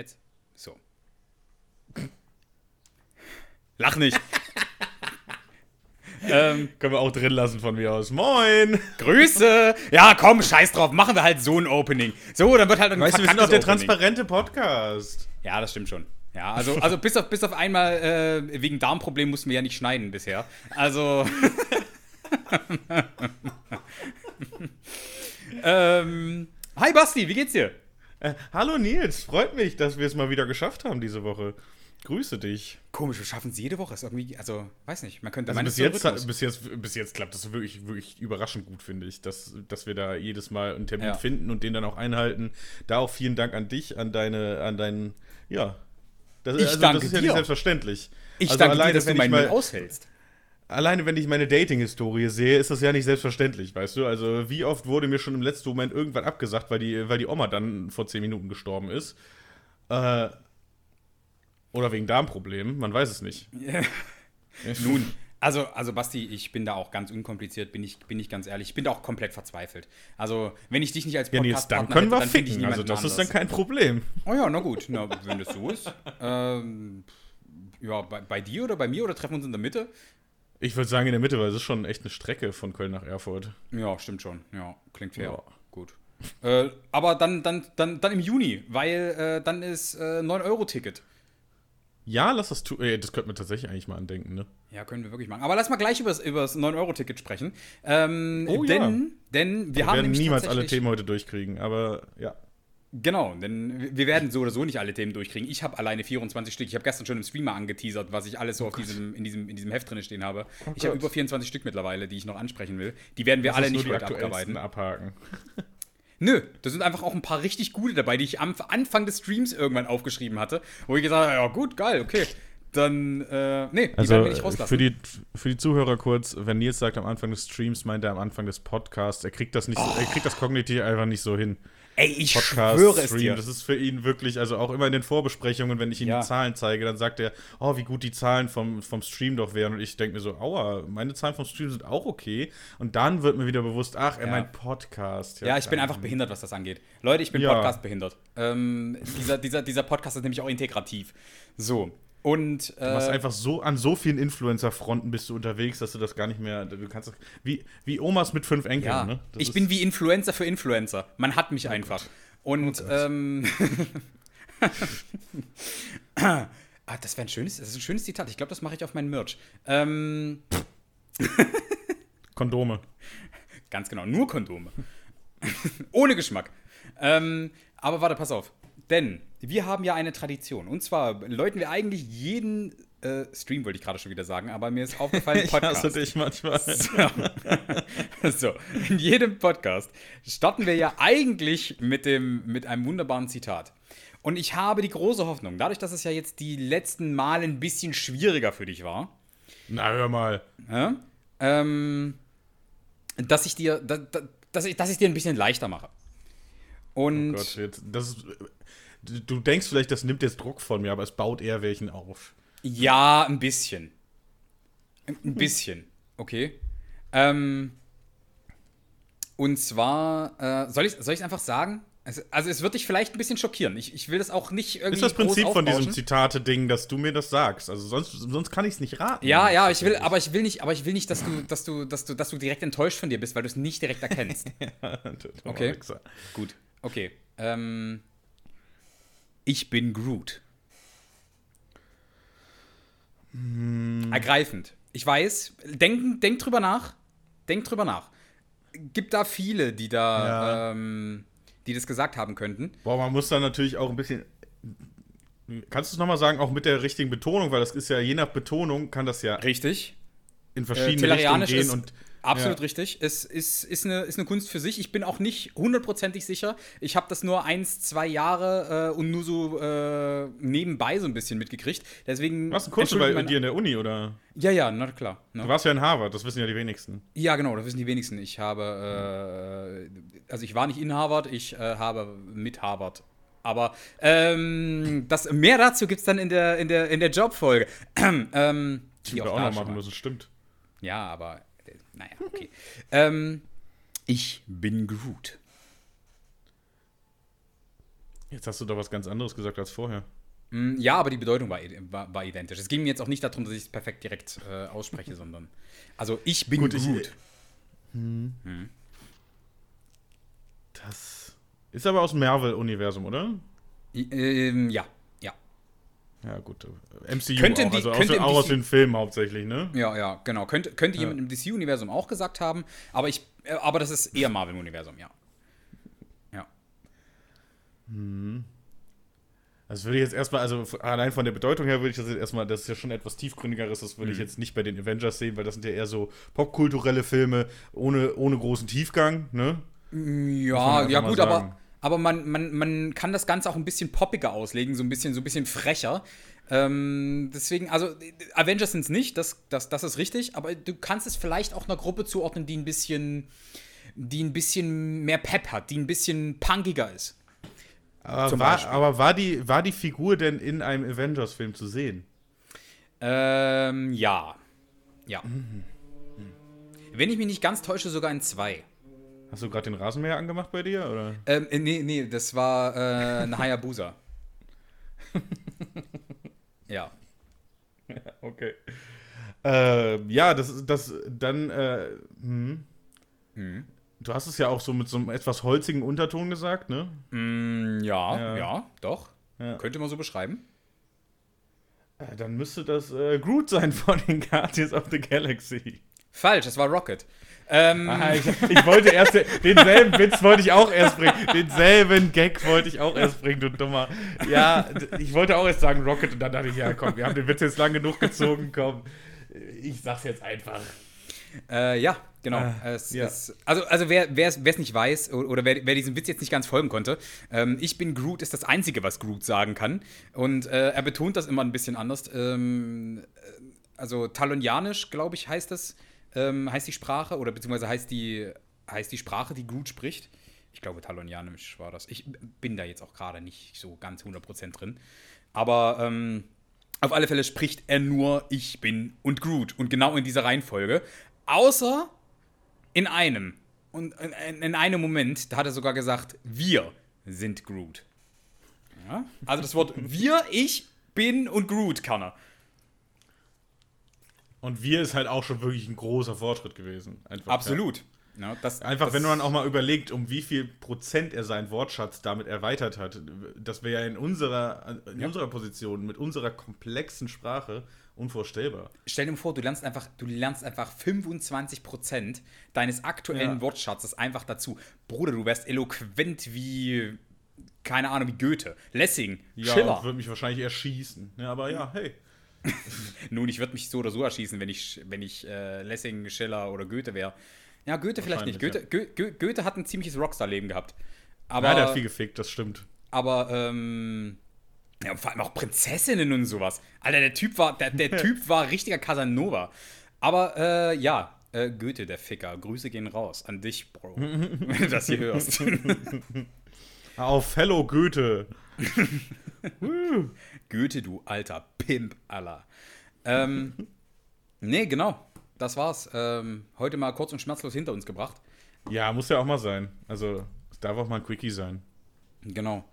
Jetzt? So. Lach nicht. ähm, Können wir auch drin lassen von mir aus. Moin! Grüße! Ja, komm, scheiß drauf, machen wir halt so ein Opening. So, dann wird halt ein Weißt du, wir sind doch der Opening. transparente Podcast. Ja, das stimmt schon. Ja, also, also bis, auf, bis auf einmal, äh, wegen Darmproblemen mussten wir ja nicht schneiden bisher. Also. ähm, hi Basti, wie geht's dir? Äh, hallo Nils, freut mich, dass wir es mal wieder geschafft haben diese Woche. Grüße dich. Komisch, wir schaffen es jede Woche. Ist irgendwie, also, weiß nicht, man könnte Also bis jetzt, Rhythmus. bis, jetzt, bis jetzt klappt das wirklich, wirklich überraschend gut, finde ich, dass, dass wir da jedes Mal einen Termin Ja. finden und den dann auch einhalten. Da auch vielen Dank an dich, an deine, an deinen, ja. Das, Ich danke das ist ja dir. nicht selbstverständlich. Ich also danke alleine, dir, dass du meinen mal- aushältst. Alleine wenn ich meine Dating-Historie sehe, ist das ja nicht selbstverständlich, weißt du? Also wie oft wurde mir schon im letzten Moment irgendwann abgesagt, weil die, weil die Oma dann vor zehn Minuten gestorben ist. Äh, oder wegen Darmproblemen, man weiß es nicht. Nun, also, also Basti, ich bin da auch ganz unkompliziert, bin ich, bin ich ganz ehrlich. Ich bin da auch komplett verzweifelt. Also, wenn ich dich nicht als Ja, Nils, dann können hätte, wir dann finde ich ficken. Also das ist dann anders. kein Problem. Oh ja, na gut, na, wenn das so ist. Ähm, ja, bei, bei dir oder bei mir oder treffen wir uns in der Mitte? Ich würde sagen in der Mitte, weil es ist schon echt eine Strecke von Köln nach Erfurt. Ja, stimmt schon. Ja, klingt fair. Ja. Gut. Äh, aber dann, dann, dann, dann im Juni, weil äh, dann ist äh, 9-Euro-Ticket. Ja, lass das tun. Äh, Das könnte man tatsächlich eigentlich mal andenken, ne? Ja, können wir wirklich machen. Aber lass mal gleich über das 9-Euro-Ticket sprechen. Ähm, Oh ja. denn, denn wir Wir haben werden nämlich niemals alle Themen heute durchkriegen, aber ja. Genau, denn wir werden so oder so nicht alle Themen durchkriegen. Ich habe alleine 24 Stück. Ich habe gestern schon im Streamer angeteasert, was ich alles so auf diesem, in, diesem, in diesem Heft drin stehen habe. ich habe über 24 Stück mittlerweile, die ich noch ansprechen will. Die werden wir Lass alle nicht heute abarbeiten. abhaken. Nö, da sind einfach auch ein paar richtig gute dabei, die ich am Anfang des Streams irgendwann aufgeschrieben hatte, wo ich gesagt habe, ja gut, geil, okay. Dann, äh, nee, die Also werden wir nicht rauslassen. für die, für die Zuhörer kurz, wenn Nils sagt am Anfang des Streams, meint er am Anfang des Podcasts, er kriegt das nicht so, er kriegt das kognitiv einfach nicht so hin. Ey, ich Podcast, schwöre es Stream, dir. das ist für ihn wirklich, also auch immer in den Vorbesprechungen, wenn ich ihm Ja. die Zahlen zeige, dann sagt er, oh, wie gut die Zahlen vom, vom Stream doch wären. Und ich denke mir so, aua, meine Zahlen vom Stream sind auch okay. Und dann wird mir wieder bewusst, ach, er Ja. meint Podcast. Ja, ich bin einfach behindert, was das angeht. Leute, ich bin Ja. Podcast behindert. Ähm, dieser, dieser, dieser Podcast ist nämlich auch integrativ. So. Und Du machst äh, einfach so an so vielen Influencer-Fronten bist du unterwegs, dass du das gar nicht mehr. Du kannst das, wie, wie Omas mit fünf Enkeln, ja, ne? Das ich bin wie Influencer für Influencer. Man hat mich einfach. Und ähm, ah, das wäre ein schönes, das ist ein schönes Zitat. Ich glaube, das mache ich auf meinen Merch. Ähm, Kondome. Ganz genau, nur Kondome. Ohne Geschmack. Ähm, aber warte, pass auf. Denn wir haben ja eine Tradition. Und zwar läuten wir eigentlich jeden äh, Stream, wollte ich gerade schon wieder sagen, aber mir ist aufgefallen, Ich Podcast. hasse dich manchmal. So. so, in jedem Podcast starten wir ja eigentlich mit, dem, mit einem wunderbaren Zitat. Und ich habe die große Hoffnung, dadurch, dass es ja jetzt die letzten Male ein bisschen schwieriger für dich war, Na, hör mal. ja, ähm, dass ich dir, da, da, dass ich, dass ich dir ein bisschen leichter mache. Und Oh Gott, jetzt, das ist, du denkst vielleicht, das nimmt jetzt Druck von mir, aber es baut eher welchen auf. ja, ein bisschen. Ein bisschen, okay. Ähm, und zwar, äh, soll ich es einfach sagen? Also, also es wird dich vielleicht ein bisschen schockieren. Ich, ich will das auch nicht irgendwie Ist das Prinzip von diesem. Zitate-Ding, dass du mir das sagst? Also sonst, sonst kann ich es nicht raten. Ja, ja, ich will, aber ich will nicht, aber ich will nicht, dass du, dass du, dass du, dass du direkt enttäuscht von dir bist, weil du es nicht direkt erkennst. Okay. Wichser. Gut, okay. Ähm, ich bin Groot. Ergreifend. Ich weiß, denk, denk drüber nach. Denk drüber nach. Gibt da viele, die da, Ja. ähm, die das gesagt haben könnten. Boah, man muss dann natürlich auch ein bisschen. Kannst du es nochmal sagen, auch mit der richtigen Betonung, weil das ist ja je nach Betonung kann das ja Richtig. in Äh, verschiedene Richtungen Tellerianisch gehen und absolut ja. richtig. Es ist, ist, eine, ist eine Kunst für sich. Ich bin auch nicht hundertprozentig sicher. Ich habe das nur eins, zwei Jahre äh, und nur so äh, nebenbei so ein bisschen mitgekriegt. Deswegen. Warst du entschuldige bei dir in der Uni oder? Ja, ja, na klar. Du Ne? warst ja in Harvard, das wissen ja die wenigsten. Ja, genau, das wissen die wenigsten. Ich habe, äh, also ich war nicht in Harvard, ich äh, habe mit Harvard. Aber ähm, das, mehr dazu gibt es dann in der, in der, in der Jobfolge. ähm, Die wir auch noch machen müssen, stimmt. Ja, aber äh, naja, okay. ähm, ich bin Groot. Jetzt hast du doch was ganz anderes gesagt als vorher. Mm, Ja, aber die Bedeutung war, war, war identisch. Es ging mir jetzt auch nicht darum, dass ich es perfekt direkt äh, ausspreche, sondern. Also, ich bin Gut, gut. ich- Das ist aber aus dem Marvel-Universum, oder? Ähm, ja, ja. Ja, gut. MCU Könnte auch, also aus, könnte den- auch aus den Filmen hauptsächlich, ne? Ja, ja, genau. Könnte, könnte jemand im DC-Universum auch gesagt haben, aber ich, äh, aber das ist eher Marvel-Universum, ja. Ja. Das würde ich jetzt erstmal, also allein von der Bedeutung her würde ich das jetzt erstmal, das ist ja schon etwas tiefgründigeres, das Mhm. würde ich jetzt nicht bei den Avengers sehen, weil das sind ja eher so popkulturelle Filme ohne, ohne großen Tiefgang, ne? Man Ja, ja gut, aber, aber man, man, man kann das Ganze auch ein bisschen poppiger auslegen, so ein bisschen, so ein bisschen frecher. Ähm, deswegen, also Avengers sind es nicht, das, das, das ist richtig, aber du kannst es vielleicht auch einer Gruppe zuordnen, die ein bisschen, die ein bisschen mehr Pep hat, die ein bisschen punkiger ist. Aber, war, aber war, die, war die Figur denn in einem Avengers-Film zu sehen? Ähm, ja. Ja. Mhm. Wenn ich mich nicht ganz täusche, sogar in zwei. Hast du gerade den Rasenmäher angemacht bei dir? Oder? Ähm, äh, nee, nee, das war äh, ein Hayabusa. ja. Okay. Äh, ja, das, das dann, äh, hm. Du hast es ja auch so mit so einem etwas holzigen Unterton gesagt, ne? Mm, ja, ja, Ja. doch. Ja. Könnte man so beschreiben. Äh, Dann müsste das äh, Groot sein von den Guardians of the Galaxy. Falsch, es war Rocket. Ähm, Ah, ich, ich wollte erst, denselben Witz wollte ich auch erst bringen. Denselben Gag wollte ich auch erst bringen, du Dummer. Ja, ich wollte auch erst sagen Rocket und dann dachte ich, ja komm, wir haben den Witz jetzt lang genug gezogen, komm. Ich sag's jetzt einfach. äh, ja, genau. Ah, es, ja. Es, also, also wer es nicht weiß oder wer, wer diesem Witz jetzt nicht ganz folgen konnte, ähm, ich bin Groot ist das Einzige, was Groot sagen kann. Und äh, er betont das immer ein bisschen anders. Ähm, äh, also Talonianisch, glaube ich, heißt das, ähm, heißt die Sprache, oder beziehungsweise heißt die, heißt die Sprache, die Groot spricht. Ich glaube, Talonianisch war das. Ich bin da jetzt auch gerade nicht so ganz 100% drin. Aber ähm, auf alle Fälle spricht er nur Ich bin und Groot. Und genau in dieser Reihenfolge. Außer in einem. Und in, in einem Moment, da hat er sogar gesagt, wir sind Groot. Ja? Also das Wort wir, ich bin und Groot kann er. Und wir ist halt auch schon wirklich ein großer Fortschritt gewesen. Einfach, Absolut. Ja, das, Ja. Einfach, das, wenn man auch mal überlegt, um wie viel Prozent er seinen Wortschatz damit erweitert hat, das wäre ja in unserer, in Ja. unserer Position, mit unserer komplexen Sprache unvorstellbar. Stell dir vor, du lernst einfach, du lernst einfach 25% deines aktuellen Ja. Wortschatzes einfach dazu. Bruder, du wärst eloquent wie, keine Ahnung, wie Goethe, Lessing, Ja, Schiller. würde mich wahrscheinlich erschießen. Ja, aber ja, hey. Nun, ich würde mich so oder so erschießen, wenn ich, wenn ich äh, Lessing, Schiller oder Goethe wäre. Ja, Goethe vielleicht nicht. Goethe, Wahrscheinlich, Go Go Goethe hat ein ziemliches Rockstar-Leben gehabt. Aber, ja, der hat viel gefickt, das stimmt. aber ähm, ja, und vor allem auch Prinzessinnen und sowas. Alter, der Typ war, der, der Typ war richtiger Casanova. Aber äh, ja, äh, Goethe, der Ficker. Grüße gehen raus an dich, Bro. wenn du das hier hörst. Auf Hello Goethe. Goethe, du alter Pimp, aller. Ähm, nee, genau. Das war's. Ähm, heute mal kurz und schmerzlos hinter uns gebracht. Ja, muss ja auch mal sein. Also, es darf auch mal ein Quickie sein. Genau.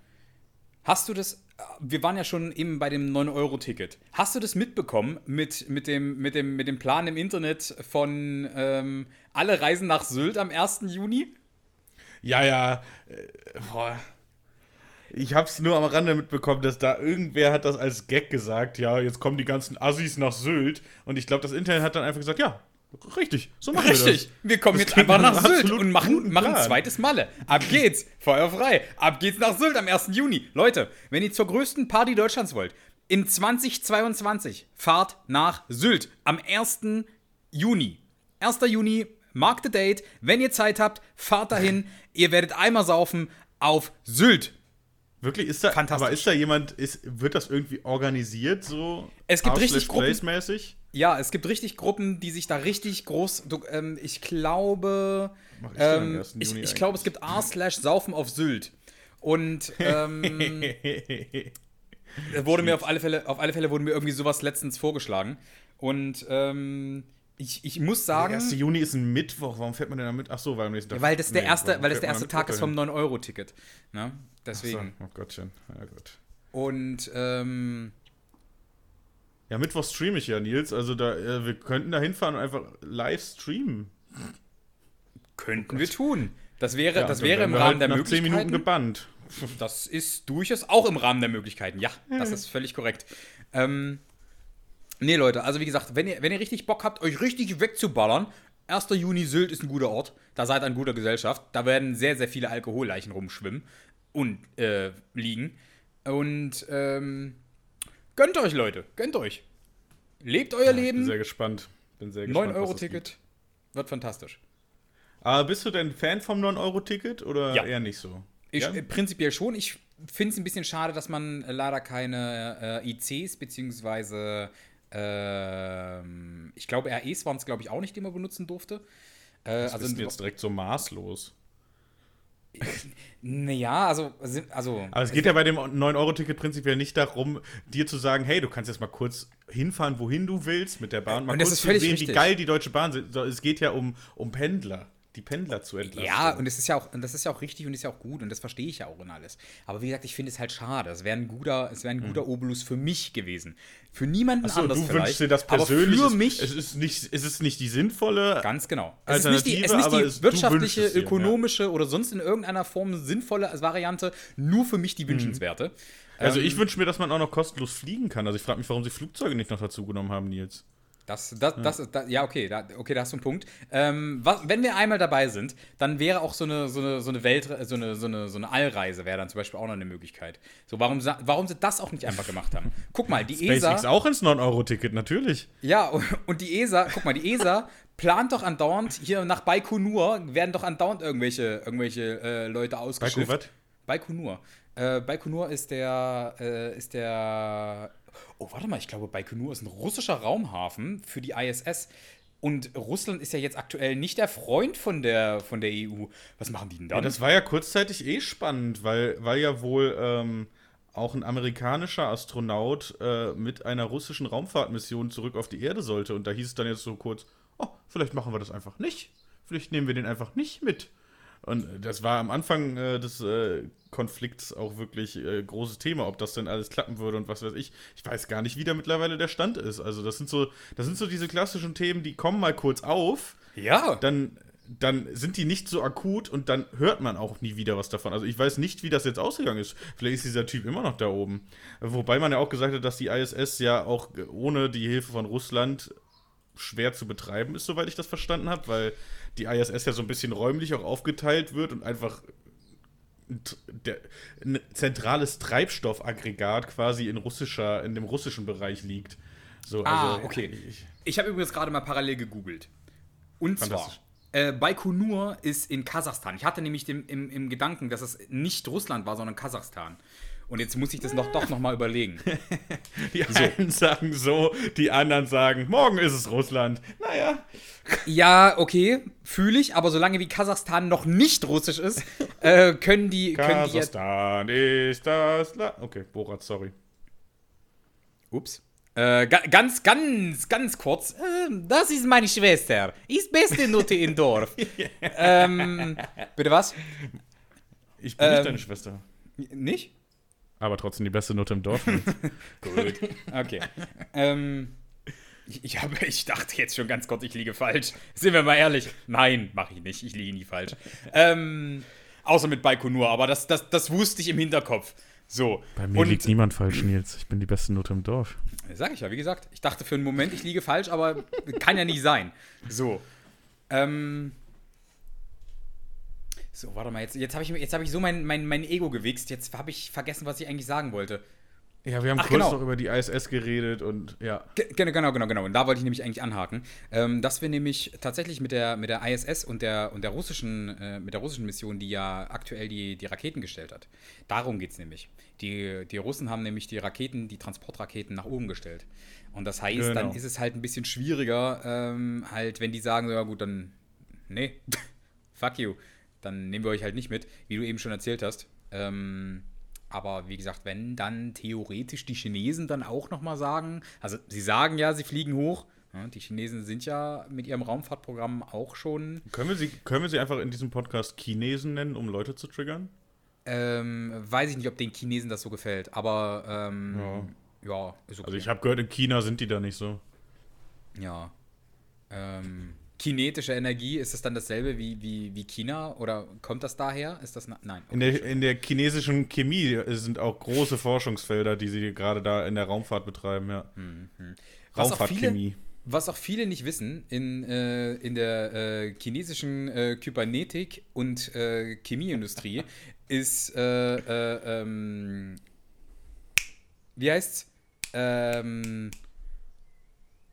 Hast du das, wir waren ja schon eben bei dem 9-Euro-Ticket. Hast du das mitbekommen mit, mit, dem, mit, dem, mit dem Plan im Internet von ähm, alle Reisen nach Sylt am 1. Juni? Ja, ja. Äh, boah. Ich hab's nur am Rande mitbekommen, dass da irgendwer hat das als Gag gesagt, ja, jetzt kommen die ganzen Assis nach Sylt. Und ich glaube, das Internet hat dann einfach gesagt, ja, richtig, so machen wir Richtig. das. Wir kommen Das jetzt einfach nach Sylt und machen, machen Plan. zweites Malle. Ab geht's. Feuer frei. Ab geht's nach Sylt am 1. Juni. Leute, wenn ihr zur größten Party Deutschlands wollt, in 2022 fahrt nach Sylt am 1. Juni. 1. Juni, mark the date. Wenn ihr Zeit habt, fahrt dahin. ihr werdet einmal saufen auf Sylt. Wirklich, ist da, Fantastisch. aber ist da jemand, ist, wird das irgendwie organisiert, so? Es gibt richtig Gruppen-? Ja, es gibt richtig Gruppen, die sich da richtig groß. Du, ähm, ich glaube. Mach ich Ähm, 1. ich ich glaube, es gibt r slash Saufen auf Sylt. Und ähm, wurde mir auf alle Fälle, auf alle Fälle wurde mir irgendwie sowas letztens vorgeschlagen. Und ähm, ich, ich muss Der sagen, 1. Juni ist ein Mittwoch. Warum fährt man denn damit? Ach so, weil am nächsten Tag. ja, weil das der Nee, erste, warum weil das der erste Tag ist vom hin? 9-Euro-Ticket. Ne? Ach so, Deswegen. oh Gottchen. Ja, gut. Und ähm, Ja, Mittwoch streame ich ja, Nils. Also da, äh, wir könnten da hinfahren und einfach live streamen. könnten wir tun. Das wäre, Ja, das wäre im Rahmen halt der nach 10 Minuten Möglichkeiten. gebannt. Das ist durchaus auch im Rahmen der Möglichkeiten. Ja, das ist völlig korrekt. Ähm, nee, Leute, also wie gesagt, wenn ihr, wenn ihr richtig Bock habt, euch richtig wegzuballern, 1. Juni Sylt ist ein guter Ort. Da seid ihr in guter Gesellschaft. Da werden sehr, sehr viele Alkoholleichen rumschwimmen und äh, liegen. Und ähm, gönnt euch, Leute. Gönnt euch. Lebt euer bin Leben. sehr gespannt. Bin sehr gespannt. was das gibt. 9-Euro-Ticket. Wird fantastisch. Aber bist du denn Fan vom 9-Euro-Ticket oder Ja. eher nicht so? Ich, ja? äh, Prinzipiell schon. Ich finde es ein bisschen schade, dass man äh, leider keine äh, ICs beziehungsweise ähm, ich glaube REs waren es glaube ich auch nicht, die man benutzen durfte. Äh, Das also jetzt direkt so maßlos. naja, also also Aber es geht ja bei dem 9-Euro-Ticket prinzipiell nicht darum, dir zu sagen, hey, du kannst jetzt mal kurz hinfahren, wohin du willst mit der Bahn. Mal Und das kurz ist völlig sehen, richtig. wie geil die Deutsche Bahn ist. Es geht ja um, um Pendler, die Pendler zu entlasten. ja, und es ist ja auch und das ist ja auch richtig und ist ja auch gut und das verstehe ich ja auch in alles. Aber wie gesagt, ich finde es halt schade. Es wäre ein guter, es wäre ein guter Obolus für mich gewesen. Für niemanden. Achso, anders du vielleicht. wünschst dir das aber persönlich. für es- mich Es ist nicht, es ist nicht die sinnvolle. Ganz genau. Es ist nicht die, es ist nicht aber die es- wirtschaftliche, dir, ökonomische oder sonst in irgendeiner Form sinnvolle Variante, nur für mich die wünschenswerte. Also Ähm, ich wünsche mir, dass man auch noch kostenlos fliegen kann. Also ich frage mich, warum sie Flugzeuge nicht noch dazu genommen haben, Nils. Das, das, das, ist- da, ja, okay, da, okay, da hast du einen Punkt. Ähm, was, wenn wir einmal dabei sind, dann wäre auch so eine, so eine, so eine Welt, so eine, so eine, so eine Allreise wäre dann zum Beispiel auch noch eine Möglichkeit. So, warum, warum sie das auch nicht einfach gemacht haben? Guck mal, die SpaceX ESA. auch ins 9-Euro-Ticket, natürlich. Ja, und die ESA, guck mal, die ESA plant doch andauernd, hier nach Baikonur werden doch andauernd irgendwelche, irgendwelche äh, Leute ausgeschifft. was? Baikonur. Äh, Baikonur ist der, äh, ist der. Oh, warte mal, ich glaube, Baikonur ist ein russischer Raumhafen für die ISS. Und Russland ist ja jetzt aktuell nicht der Freund von der, von der EU. Was machen die denn Ja, dann? das war ja kurzzeitig eh spannend, weil, weil ja wohl ähm, auch ein amerikanischer Astronaut äh, mit einer russischen Raumfahrtmission zurück auf die Erde sollte. Und da hieß es dann jetzt so kurz, oh, vielleicht machen wir das einfach nicht. Vielleicht nehmen wir den einfach nicht mit. Und das war am Anfang äh, des äh, Konflikts auch wirklich äh, großes Thema, ob das denn alles klappen würde und was weiß ich. Ich weiß gar nicht, wie da mittlerweile der Stand ist. Also das sind so, das sind so diese klassischen Themen, die kommen mal kurz auf ja, dann, dann sind die nicht so akut und dann hört man auch nie wieder was davon. Also ich weiß nicht, wie das jetzt ausgegangen ist. Vielleicht ist dieser Typ immer noch da oben. Wobei man ja auch gesagt hat, dass die ISS ja auch ohne die Hilfe von Russland schwer zu betreiben ist, soweit ich das verstanden habe, weil die ISS ja so ein bisschen räumlich auch aufgeteilt wird und einfach ein, zentrales Treibstoffaggregat quasi in russischer, in dem russischen Bereich liegt. So, Ah, also, okay. Ich, Ich habe übrigens gerade mal parallel gegoogelt. Und zwar, äh, Baikonur ist in Kasachstan. Ich hatte nämlich dem, im, im Gedanken, dass es nicht Russland war, sondern Kasachstan. Und jetzt muss ich das noch, doch noch mal überlegen. Die einen sagen so, die anderen sagen, morgen ist es Russland. Naja. Ja, okay, fühle ich, aber solange wie Kasachstan noch nicht russisch ist, äh, können die. Können die Kasachstan ist das Land. Okay, Borat, sorry. ups. Äh, ga, ganz, ganz, ganz kurz. Ähm, das ist meine Schwester. Ist beste Nutte im Dorf. ähm, bitte was? Ich bin Ähm. nicht deine Schwester. Nicht? Aber trotzdem die beste Note im Dorf. Gut. Okay. ähm, ich, ich, habe, ich dachte jetzt schon ganz kurz, ich liege falsch. Sind wir mal ehrlich. Nein, mache ich nicht. Ich liege nie falsch. Ähm, außer mit Baikonur, aber das, das, das wusste ich im Hinterkopf. So. Bei mir Und- liegt niemand falsch, Nils. Ich bin die beste Note im Dorf. Sag ich ja, wie gesagt. Ich dachte für einen Moment, ich liege falsch, aber kann ja nicht sein. So. Ähm. So, warte mal, jetzt, jetzt habe ich, jetzt hab ich so mein, mein, mein Ego gewichst. Jetzt habe ich vergessen, was ich eigentlich sagen wollte. Ja, wir haben Ach, kurz genau. noch über die ISS geredet und ja. Ge- Genau, genau, genau, genau. Und da wollte ich nämlich eigentlich anhaken, ähm, dass wir nämlich tatsächlich mit der, mit der ISS und der, und der russischen, äh, mit der russischen Mission, die ja aktuell die, die Raketen gestellt hat. Darum geht es nämlich. Die, die Russen haben nämlich die Raketen, die Transportraketen nach oben gestellt. Und das heißt, Genau. dann ist es halt ein bisschen schwieriger, ähm, halt, wenn die sagen, so, ja gut, dann, nee, fuck you, dann nehmen wir euch halt nicht mit, wie du eben schon erzählt hast. Ähm, aber wie gesagt, wenn dann theoretisch die Chinesen dann auch nochmal sagen, also sie sagen ja, sie fliegen hoch, Ja, die Chinesen sind ja mit ihrem Raumfahrtprogramm auch schon. Können wir, sie, können wir sie einfach in diesem Podcast Chinesen nennen, um Leute zu triggern? Ähm, weiß ich nicht, ob den Chinesen das so gefällt, aber ähm, ja. ja, okay. Also ich habe gehört, in China sind die da nicht so. Ja. Ähm, kinetische Energie, ist das dann dasselbe wie, wie, wie China oder kommt das daher? Ist das nein? Okay, in, der, in der chinesischen Chemie sind auch große Forschungsfelder, die sie gerade da in der Raumfahrt betreiben, ja. Mhm. Raumfahrtchemie. Was auch viele nicht wissen, in, äh, in der äh, chinesischen äh, Kybernetik und äh, Chemieindustrie ist, äh, äh, ähm, wie heißt's? Ähm,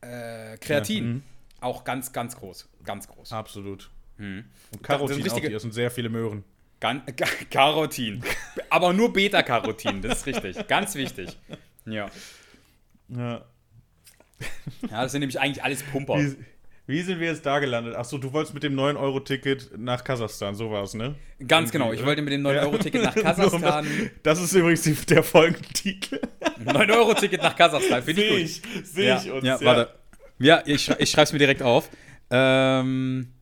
Kreatin. Ja, mhm. Auch ganz, ganz groß. Ganz groß. Absolut. Mhm. Und Carotin das auch, hier sind sehr viele Möhren. Carotin. Aber nur Beta-Carotin, das ist richtig. Ganz wichtig. Ja. Ja. Ja, das sind nämlich eigentlich alles Pumper. Wie, wie sind wir jetzt da gelandet? Achso, du wolltest mit dem 9-Euro-Ticket nach Kasachstan, so war es, ne? Ganz genau, ich wollte mit dem 9-Euro-Ticket nach Kasachstan. das ist übrigens der Folgentitel. 9-Euro-Ticket nach Kasachstan, finde ich gut. Ich, Sehe ich uns. Ja, ja, warte. Ja, ich, ich schreibe es mir direkt auf. Ähm,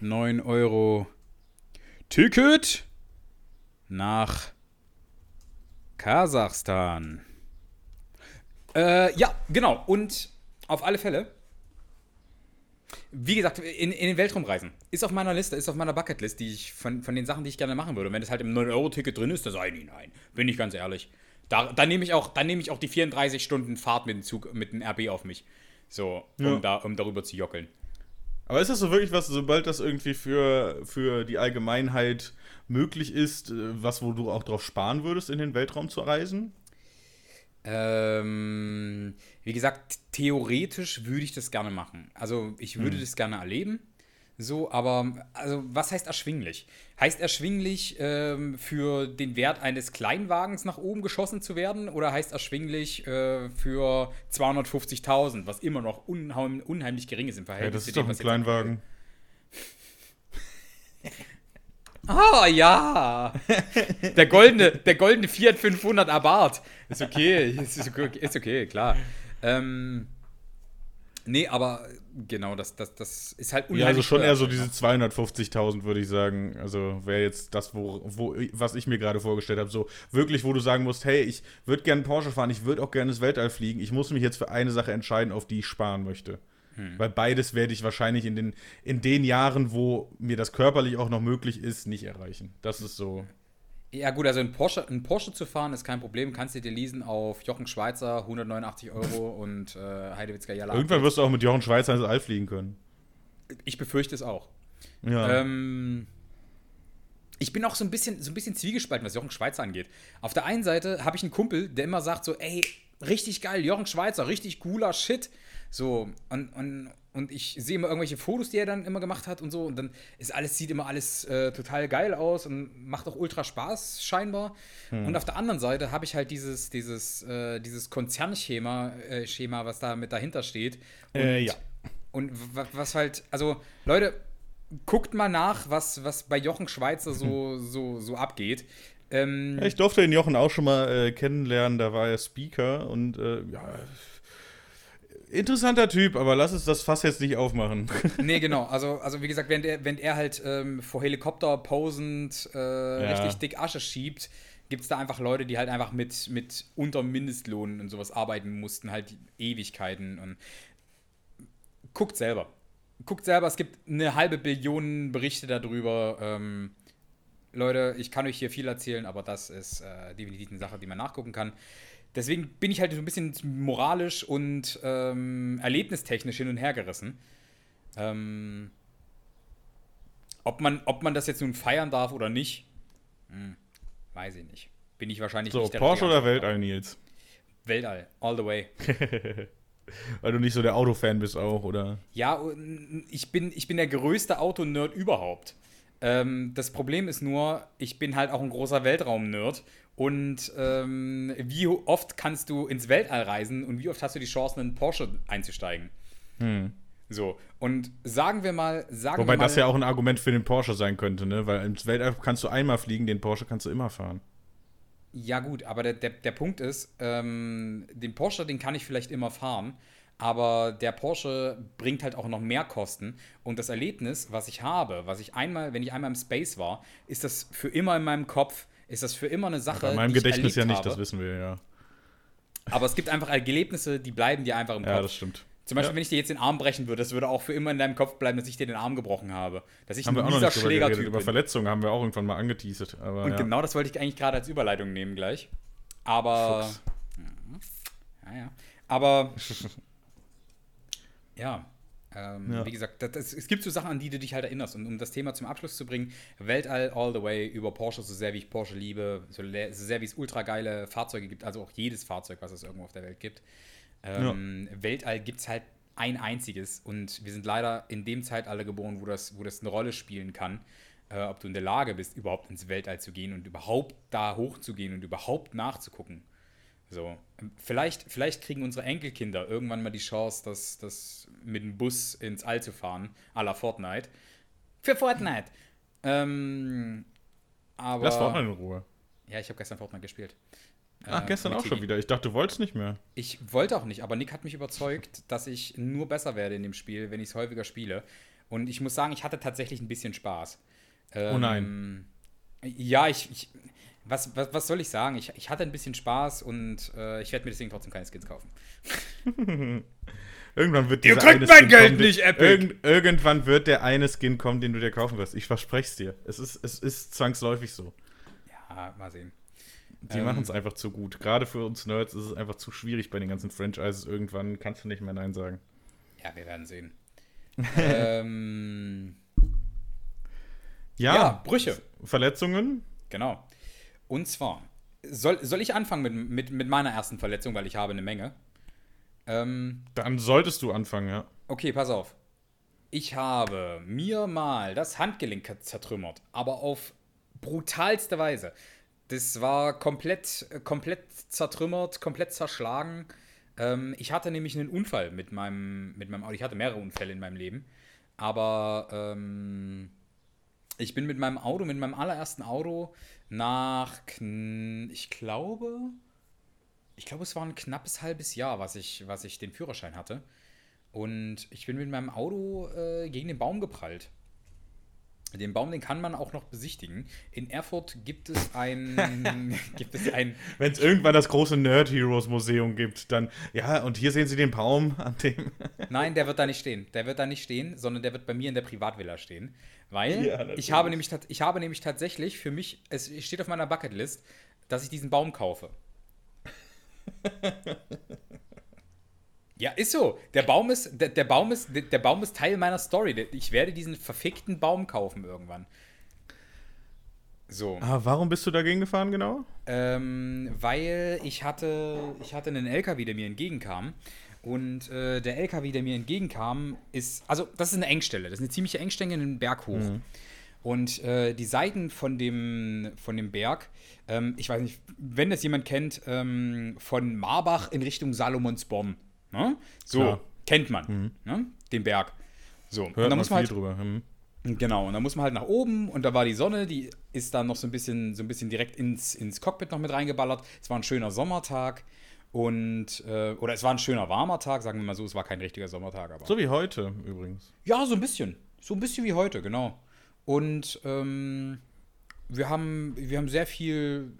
9 Euro Ticket nach Kasachstan. Äh, ja, genau. Und auf alle Fälle, wie gesagt, in, in den Weltraum reisen. Ist auf meiner Liste, ist auf meiner Bucketlist, die ich von, von den Sachen, die ich gerne machen würde. Und wenn es halt im 9-Euro-Ticket drin ist, dann sage ich nein. Bin ich ganz ehrlich. Da, dann nehme ich, nehm ich auch die 34 Stunden Fahrt mit dem Zug, mit dem RB auf mich. So, um, ja. da, um darüber zu jockeln. Aber ist das so wirklich was, sobald das irgendwie für, für die Allgemeinheit möglich ist, äh, was, wo du auch drauf sparen würdest, in den Weltraum zu reisen? Ähm, wie gesagt, theoretisch würde ich das gerne machen. Also ich würde hm. das gerne erleben. So, aber also was heißt erschwinglich? Heißt erschwinglich ähm, für den Wert eines Kleinwagens nach oben geschossen zu werden oder heißt erschwinglich äh, für 250.000, was immer noch unheim, unheimlich gering ist im Verhältnis ja, das ist zu dem, doch ein Kleinwagen. Ah, oh, ja. Der goldene, der goldene Fiat 500 Abarth. Ist okay, ist okay, ist okay klar. Ähm, nee, aber genau, das, das, das ist halt unheimlich. Ja, also schon eher so diese 250.000, würde ich sagen. Also wäre jetzt das, wo, wo, was ich mir gerade vorgestellt habe. So wirklich, wo du sagen musst, hey, ich würde gerne Porsche fahren, ich würde auch gerne ins Weltall fliegen. Ich muss mich jetzt für eine Sache entscheiden, auf die ich sparen möchte. Hm. Weil beides werde ich wahrscheinlich in den, in den Jahren, wo mir das körperlich auch noch möglich ist, nicht erreichen. Das ist so. Ja, gut, also ein Porsche, ein Porsche zu fahren ist kein Problem. Kannst du dir leasen auf Jochen Schweizer, 189 Euro und äh, Heidewitzka Jalla. Irgendwann wirst du auch mit Jochen Schweizer ins All fliegen können. Ich befürchte es auch. Ja. Ähm, ich bin auch so ein bisschen, so ein bisschen zwiegespalten, was Jochen Schweizer angeht. Auf der einen Seite habe ich einen Kumpel, der immer sagt so, ey, richtig geil, Jochen Schweizer, richtig cooler Shit. So, und, und, und ich sehe immer irgendwelche Fotos, die er dann immer gemacht hat und so. Und dann ist alles, sieht immer alles äh, total geil aus und macht auch ultra Spaß, scheinbar. Hm. Und auf der anderen Seite habe ich halt dieses, dieses, äh, dieses Konzernschema, äh, Schema, was da mit dahinter steht. Und, äh, ja. Und was halt, also, Leute, guckt mal nach, was, was bei Jochen Schweizer so, hm. so, so abgeht. Ähm, ja, ich durfte den Jochen auch schon mal äh, kennenlernen, da war er Speaker und äh, ja, interessanter Typ, aber lass uns das Fass jetzt nicht aufmachen. nee, genau. Also, also wie gesagt, wenn er, wenn er halt ähm, vor Helikopter posend äh, ja. richtig dick Asche schiebt, gibt es da einfach Leute, die halt einfach mit, mit unter Mindestlohn und sowas arbeiten mussten, halt Ewigkeiten. Und guckt selber. Guckt selber, es gibt eine halbe Billion Berichte darüber. Ähm, Leute, ich kann euch hier viel erzählen, aber das ist äh, definitiv eine Sache, die man nachgucken kann deswegen bin ich halt so ein bisschen moralisch und ähm, erlebnistechnisch hin und her gerissen. Ähm, ob, man, ob man das jetzt nun feiern darf oder nicht, hm, weiß ich nicht. Bin ich wahrscheinlich so, nicht der Porsche oder Weltall, Nils? Weltall, all the way. Weil du nicht so der Autofan bist auch, oder? Ja, ich bin, ich bin der größte Autonerd überhaupt. Ähm, das Problem ist nur, ich bin halt auch ein großer Weltraum-Nerd und ähm, wie oft kannst du ins Weltall reisen und wie oft hast du die Chance, in einen Porsche einzusteigen? Hm. So, und sagen wir mal, sagen Wobei wir mal, das ja auch ein Argument für den Porsche sein könnte, ne? Weil ins Weltall kannst du einmal fliegen, den Porsche kannst du immer fahren. Ja, gut, aber der, der, der Punkt ist, ähm, den Porsche, den kann ich vielleicht immer fahren, Aber der Porsche bringt halt auch noch mehr Kosten. Und das Erlebnis, was ich habe, was ich einmal, wenn ich einmal im Space war, ist das für immer in meinem Kopf, ist das für immer eine Sache. Bei meinem Gedächtnis ja nicht, habe. das wissen wir ja. Aber es gibt einfach Erlebnisse, die bleiben dir einfach im Kopf. Ja, das stimmt. Zum Beispiel, Ja. wenn ich dir jetzt den Arm brechen würde, das würde auch für immer in deinem Kopf bleiben, dass ich dir den Arm gebrochen habe. Dass ich Haben ein mieser. Schlägertyp Über bin. Verletzungen haben wir auch irgendwann mal angeteasert. Und ja. genau das wollte ich eigentlich gerade als Überleitung nehmen gleich. Aber. Fuchs. Mhm. Ja, ja. Aber. ja. Ähm, Ja. Wie gesagt, das, das, es gibt so Sachen, an die du dich halt erinnerst. Und um das Thema zum Abschluss zu bringen, Weltall all the way über Porsche, so sehr wie ich Porsche liebe, so, so sehr wie es ultra geile Fahrzeuge gibt, also auch jedes Fahrzeug, was es irgendwo auf der Welt gibt. Ähm, Weltall gibt es halt ein einziges. Und wir sind leider in dem Zeitalter geboren, wo das, wo das eine Rolle spielen kann, äh, ob du in der Lage bist, überhaupt ins Weltall zu gehen und überhaupt da hochzugehen und überhaupt nachzugucken. So, ähm, vielleicht, vielleicht kriegen unsere Enkelkinder irgendwann mal die Chance, das, das mit dem Bus ins All zu fahren, à la Fortnite. Für Fortnite. Ähm, aber. Lass Fortnite in Ruhe. Ja, ich habe gestern Fortnite gespielt. Ach, Äh, gestern auch schon wieder. Ich dachte, du wolltest nicht mehr. Ich wollte auch nicht, aber Nick hat mich überzeugt, dass ich nur besser werde in dem Spiel, wenn ich es häufiger spiele. Und ich muss sagen, ich hatte tatsächlich ein bisschen Spaß. Oh nein. Ja, ich. ich was, was, was soll ich sagen? Ich, ich hatte ein bisschen Spaß und äh, ich werde mir deswegen trotzdem keine Skins kaufen. Irgendwann wird Ihr dieser kriegt eine mein Skin Geld kommen, den- nicht, Epic! Irgend, irgendwann wird der eine Skin kommen, den du dir kaufen wirst. Ich verspreche es dir. Es ist, es ist zwangsläufig so. Ja, mal sehen. Die Ähm. machen es einfach zu gut. Gerade für uns Nerds ist es einfach zu schwierig bei den ganzen Franchises. Irgendwann kannst du nicht mehr Nein sagen. Ja, wir werden sehen. ähm, Ja, ja, Brüche. Verletzungen. Genau. Und zwar, soll, soll ich anfangen mit, mit, mit meiner ersten Verletzung, weil ich habe eine Menge. Ähm, Dann solltest du anfangen, ja. okay, pass auf. Ich habe mir mal das Handgelenk zertrümmert, aber auf brutalste Weise. Das war komplett, komplett zertrümmert, komplett zerschlagen. Ähm, ich hatte nämlich einen Unfall mit meinem, mit meinem Auto. Ich hatte mehrere Unfälle in meinem Leben. Aber ähm, ich bin mit meinem Auto, mit meinem allerersten Auto nach, ich glaube, ich glaube, es war ein knappes halbes Jahr, was ich, was ich den Führerschein hatte. Und ich bin mit meinem Auto äh, gegen den Baum geprallt. Den Baum, den kann man auch noch besichtigen. In Erfurt gibt es ein, gibt es ein, Wenn es irgendwann das große Nerd Heroes Museum gibt, dann, ja, und hier sehen Sie den Baum, an dem. Nein, der wird da nicht stehen. Der wird da nicht stehen, sondern der wird bei mir in der Privatvilla stehen. Weil Ja, ich, habe nämlich, ich habe nämlich tatsächlich für mich, es steht auf meiner Bucketlist, dass ich diesen Baum kaufe. ja, ist so. Der Baum ist, der, der, Baum ist, der, der Baum ist Teil meiner Story. Ich werde diesen verfickten Baum kaufen irgendwann. So. Ah, warum bist du dagegen gefahren, genau? Ähm, weil ich hatte, ich hatte einen LKW, der mir entgegenkam. Und äh, der LKW, der mir entgegenkam, ist, also das ist eine Engstelle. Das ist eine ziemliche Engstelle in den Berg hoch. Und äh, die Seiten von dem, von dem Berg, ähm, ich weiß nicht, wenn das jemand kennt, ähm, von Marbach in Richtung Salomonsbom. Ne? So, Klar. kennt man, ne? den Berg. So, Hört und da man muss man halt, drüber. Hm. Genau, und dann muss man halt nach oben und da war die Sonne, die ist dann noch so ein bisschen, so ein bisschen direkt ins, ins Cockpit noch mit reingeballert. Es war ein schöner Sommertag und, äh, oder es war ein schöner warmer Tag, sagen wir mal so, es war kein richtiger Sommertag, aber. So wie heute übrigens. Ja, so ein bisschen. So ein bisschen wie heute, genau. Und ähm, wir, haben, wir haben sehr viel,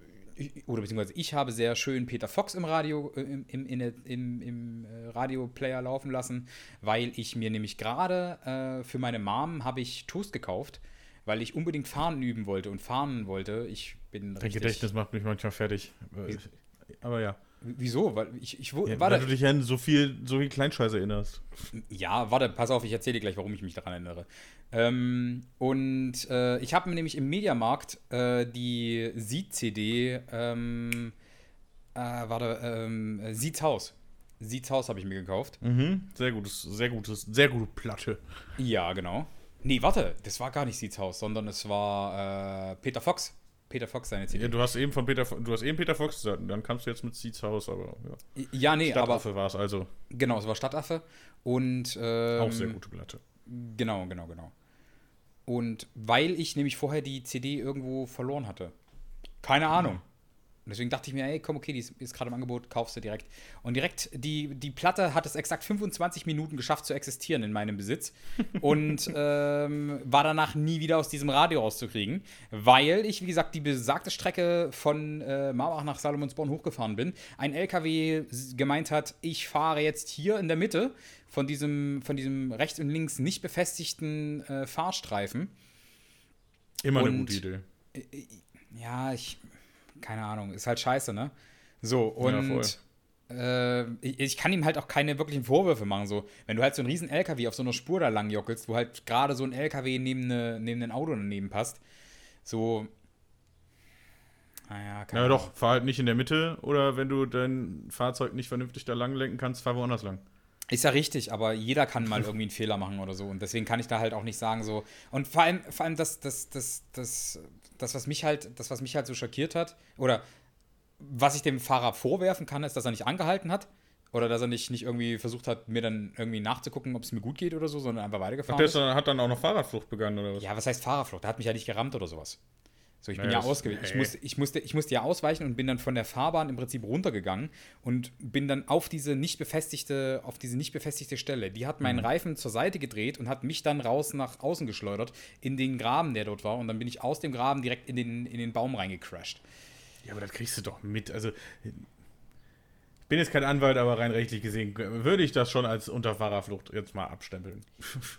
oder beziehungsweise ich habe sehr schön Peter Fox im Radio, äh, im, im, im, im äh, Radioplayer laufen lassen, weil ich mir nämlich gerade äh, für meine Mom habe ich Toast gekauft, weil ich unbedingt fahren üben wollte und fahren wollte. Ich bin Dein richtig. Gedächtnis macht mich manchmal fertig. Äh, Aber ja. Wieso? Weil ich, ich ja warte, weil du dich an so viel, so viel Kleinscheiße erinnerst. Ja, warte, pass auf, ich erzähle dir gleich, warum ich mich daran erinnere. Ähm, und äh, ich habe mir nämlich im Mediamarkt äh, die Seed-CD, ähm, äh, warte, ähm, äh, Seeds Haus. Seeds Haus habe ich mir gekauft. Mhm. Sehr gutes, sehr gutes, sehr gute Platte. Ja, genau. Nee, warte, das war gar nicht Seeds Haus, sondern es war äh, Peter Fox. Peter Fox seine CD. Ja, du hast eben von Peter, du hast eben Peter Fox gesagt, dann kamst du jetzt mit Seeds Haus, aber ja. ja, nee, aber Stadtaffe war es also. genau, es war Stadtaffe. Und ähm, Auch sehr gute Platte. Genau, genau, genau. Und weil ich nämlich vorher die CD irgendwo verloren hatte. Keine Ahnung. Deswegen dachte ich mir, ey, komm, okay, die ist, ist gerade im Angebot, kaufst du direkt. Und direkt, die, die Platte hat es exakt 25 Minuten geschafft zu existieren in meinem Besitz und ähm, war danach nie wieder aus diesem Radio rauszukriegen, weil ich, wie gesagt, die besagte Strecke von äh, Marbach nach Salomonsborn hochgefahren bin. Ein LKW gemeint hat, ich fahre jetzt hier in der Mitte von diesem, von diesem rechts und links nicht befestigten äh, Fahrstreifen. Immer eine Und- gute Idee. Ja, ich. Keine Ahnung, ist halt scheiße, ne? So, Ja, und. äh, ich, ich kann ihm halt auch keine wirklichen Vorwürfe machen. So, wenn du halt so einen riesen LKW auf so einer Spur da lang jockelst, wo halt gerade so ein LKW neben, ne, neben ein Auto daneben passt, so. Naja, keine Ja, Ahnung. doch, fahr halt nicht in der Mitte oder wenn du dein Fahrzeug nicht vernünftig da lang lenken kannst, fahr woanders lang. Ist ja richtig, aber jeder kann mal irgendwie einen Fehler machen oder so. Und deswegen kann ich da halt auch nicht sagen, so. Und vor allem, vor allem das, das, das, das, das, was mich halt, das, was mich halt so schockiert hat, oder was ich dem Fahrer vorwerfen kann, ist, dass er nicht angehalten hat. Oder dass er nicht, nicht irgendwie versucht hat, mir dann irgendwie nachzugucken, ob es mir gut geht oder so, sondern einfach Ach, weitergefahren der ist. dann- hat dann auch noch Fahrradflucht begangen oder was? Ja, was heißt Fahrerflucht? Der hat mich ja nicht gerammt oder sowas. So, ich bin ja ausgewichen. Ich musste, ich, musste, ich musste ja ausweichen und bin dann von der Fahrbahn im Prinzip runtergegangen und bin dann auf diese nicht befestigte, auf diese nicht befestigte Stelle. Die hat meinen Mhm. Reifen zur Seite gedreht und hat mich dann raus nach außen geschleudert in den Graben, der dort war. Und dann bin ich aus dem Graben direkt in den, in den Baum reingecrashed. Ja, aber das kriegst du doch mit. Also, ich bin jetzt kein Anwalt, aber rein rechtlich gesehen würde ich das schon als Unterfahrerflucht jetzt mal abstempeln.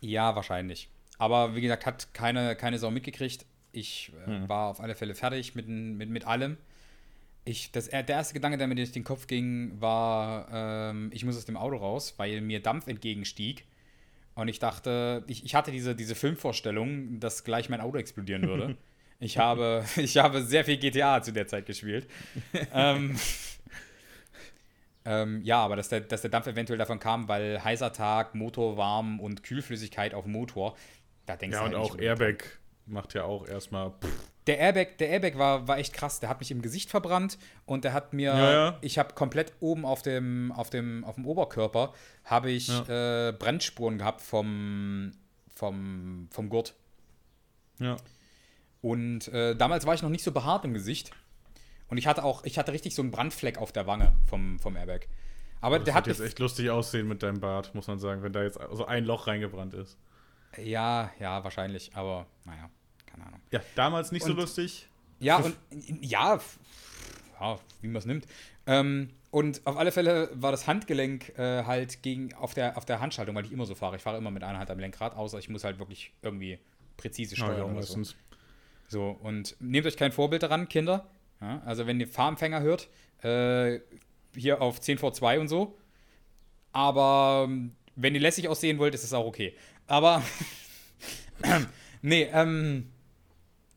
Ja, wahrscheinlich. Aber wie gesagt, hat keine, keine Sau mitgekriegt. Ich äh, Hm. war auf alle Fälle fertig mit, mit, mit allem. Ich, das, der erste Gedanke, der mir durch den Kopf ging, war, ähm, ich muss aus dem Auto raus, weil mir Dampf entgegenstieg. Und ich dachte, ich, ich hatte diese, diese Filmvorstellung, dass gleich mein Auto explodieren würde. Ich habe, ich habe sehr viel GTA zu der Zeit gespielt. ähm, ähm, ja, aber dass der, dass der Dampf eventuell davon kam, weil heißer Tag, Motor warm und Kühlflüssigkeit auf dem Motor. Da denkst Ja, du und halt auch nicht- Airbag macht ja auch erstmal. Der Airbag, der Airbag war, war echt krass. Der hat mich im Gesicht verbrannt und der hat mir, Ja, ja. ich habe komplett oben auf dem, auf dem, auf dem Oberkörper habe ich äh, Brandspuren gehabt vom, vom, vom Gurt. Ja. Und äh, damals war ich noch nicht so behaart im Gesicht. Und ich hatte auch, ich hatte richtig so einen Brandfleck auf der Wange vom, vom Airbag. Aber Das der wird hat jetzt echt lustig aussehen mit deinem Bart, muss man sagen, wenn da jetzt so ein Loch reingebrannt ist. Ja, ja, wahrscheinlich, aber naja, keine Ahnung. Ja, damals nicht so Und- lustig. Ja, und ja, ja wie man es nimmt. Ähm, und auf alle Fälle war das Handgelenk äh, halt gegen, auf, der, auf der Handschaltung, weil ich immer so fahre. Ich fahre immer mit einer Hand am Lenkrad, außer ich muss halt wirklich irgendwie präzise Ja, steuern ja, oder so. So, und nehmt euch kein Vorbild daran, Kinder. Ja, also, wenn ihr Fahrempfänger hört, äh, hier auf 10 vor 2 und so. Aber ähm, wenn ihr lässig aussehen wollt, ist es auch okay. Aber, nee, ähm,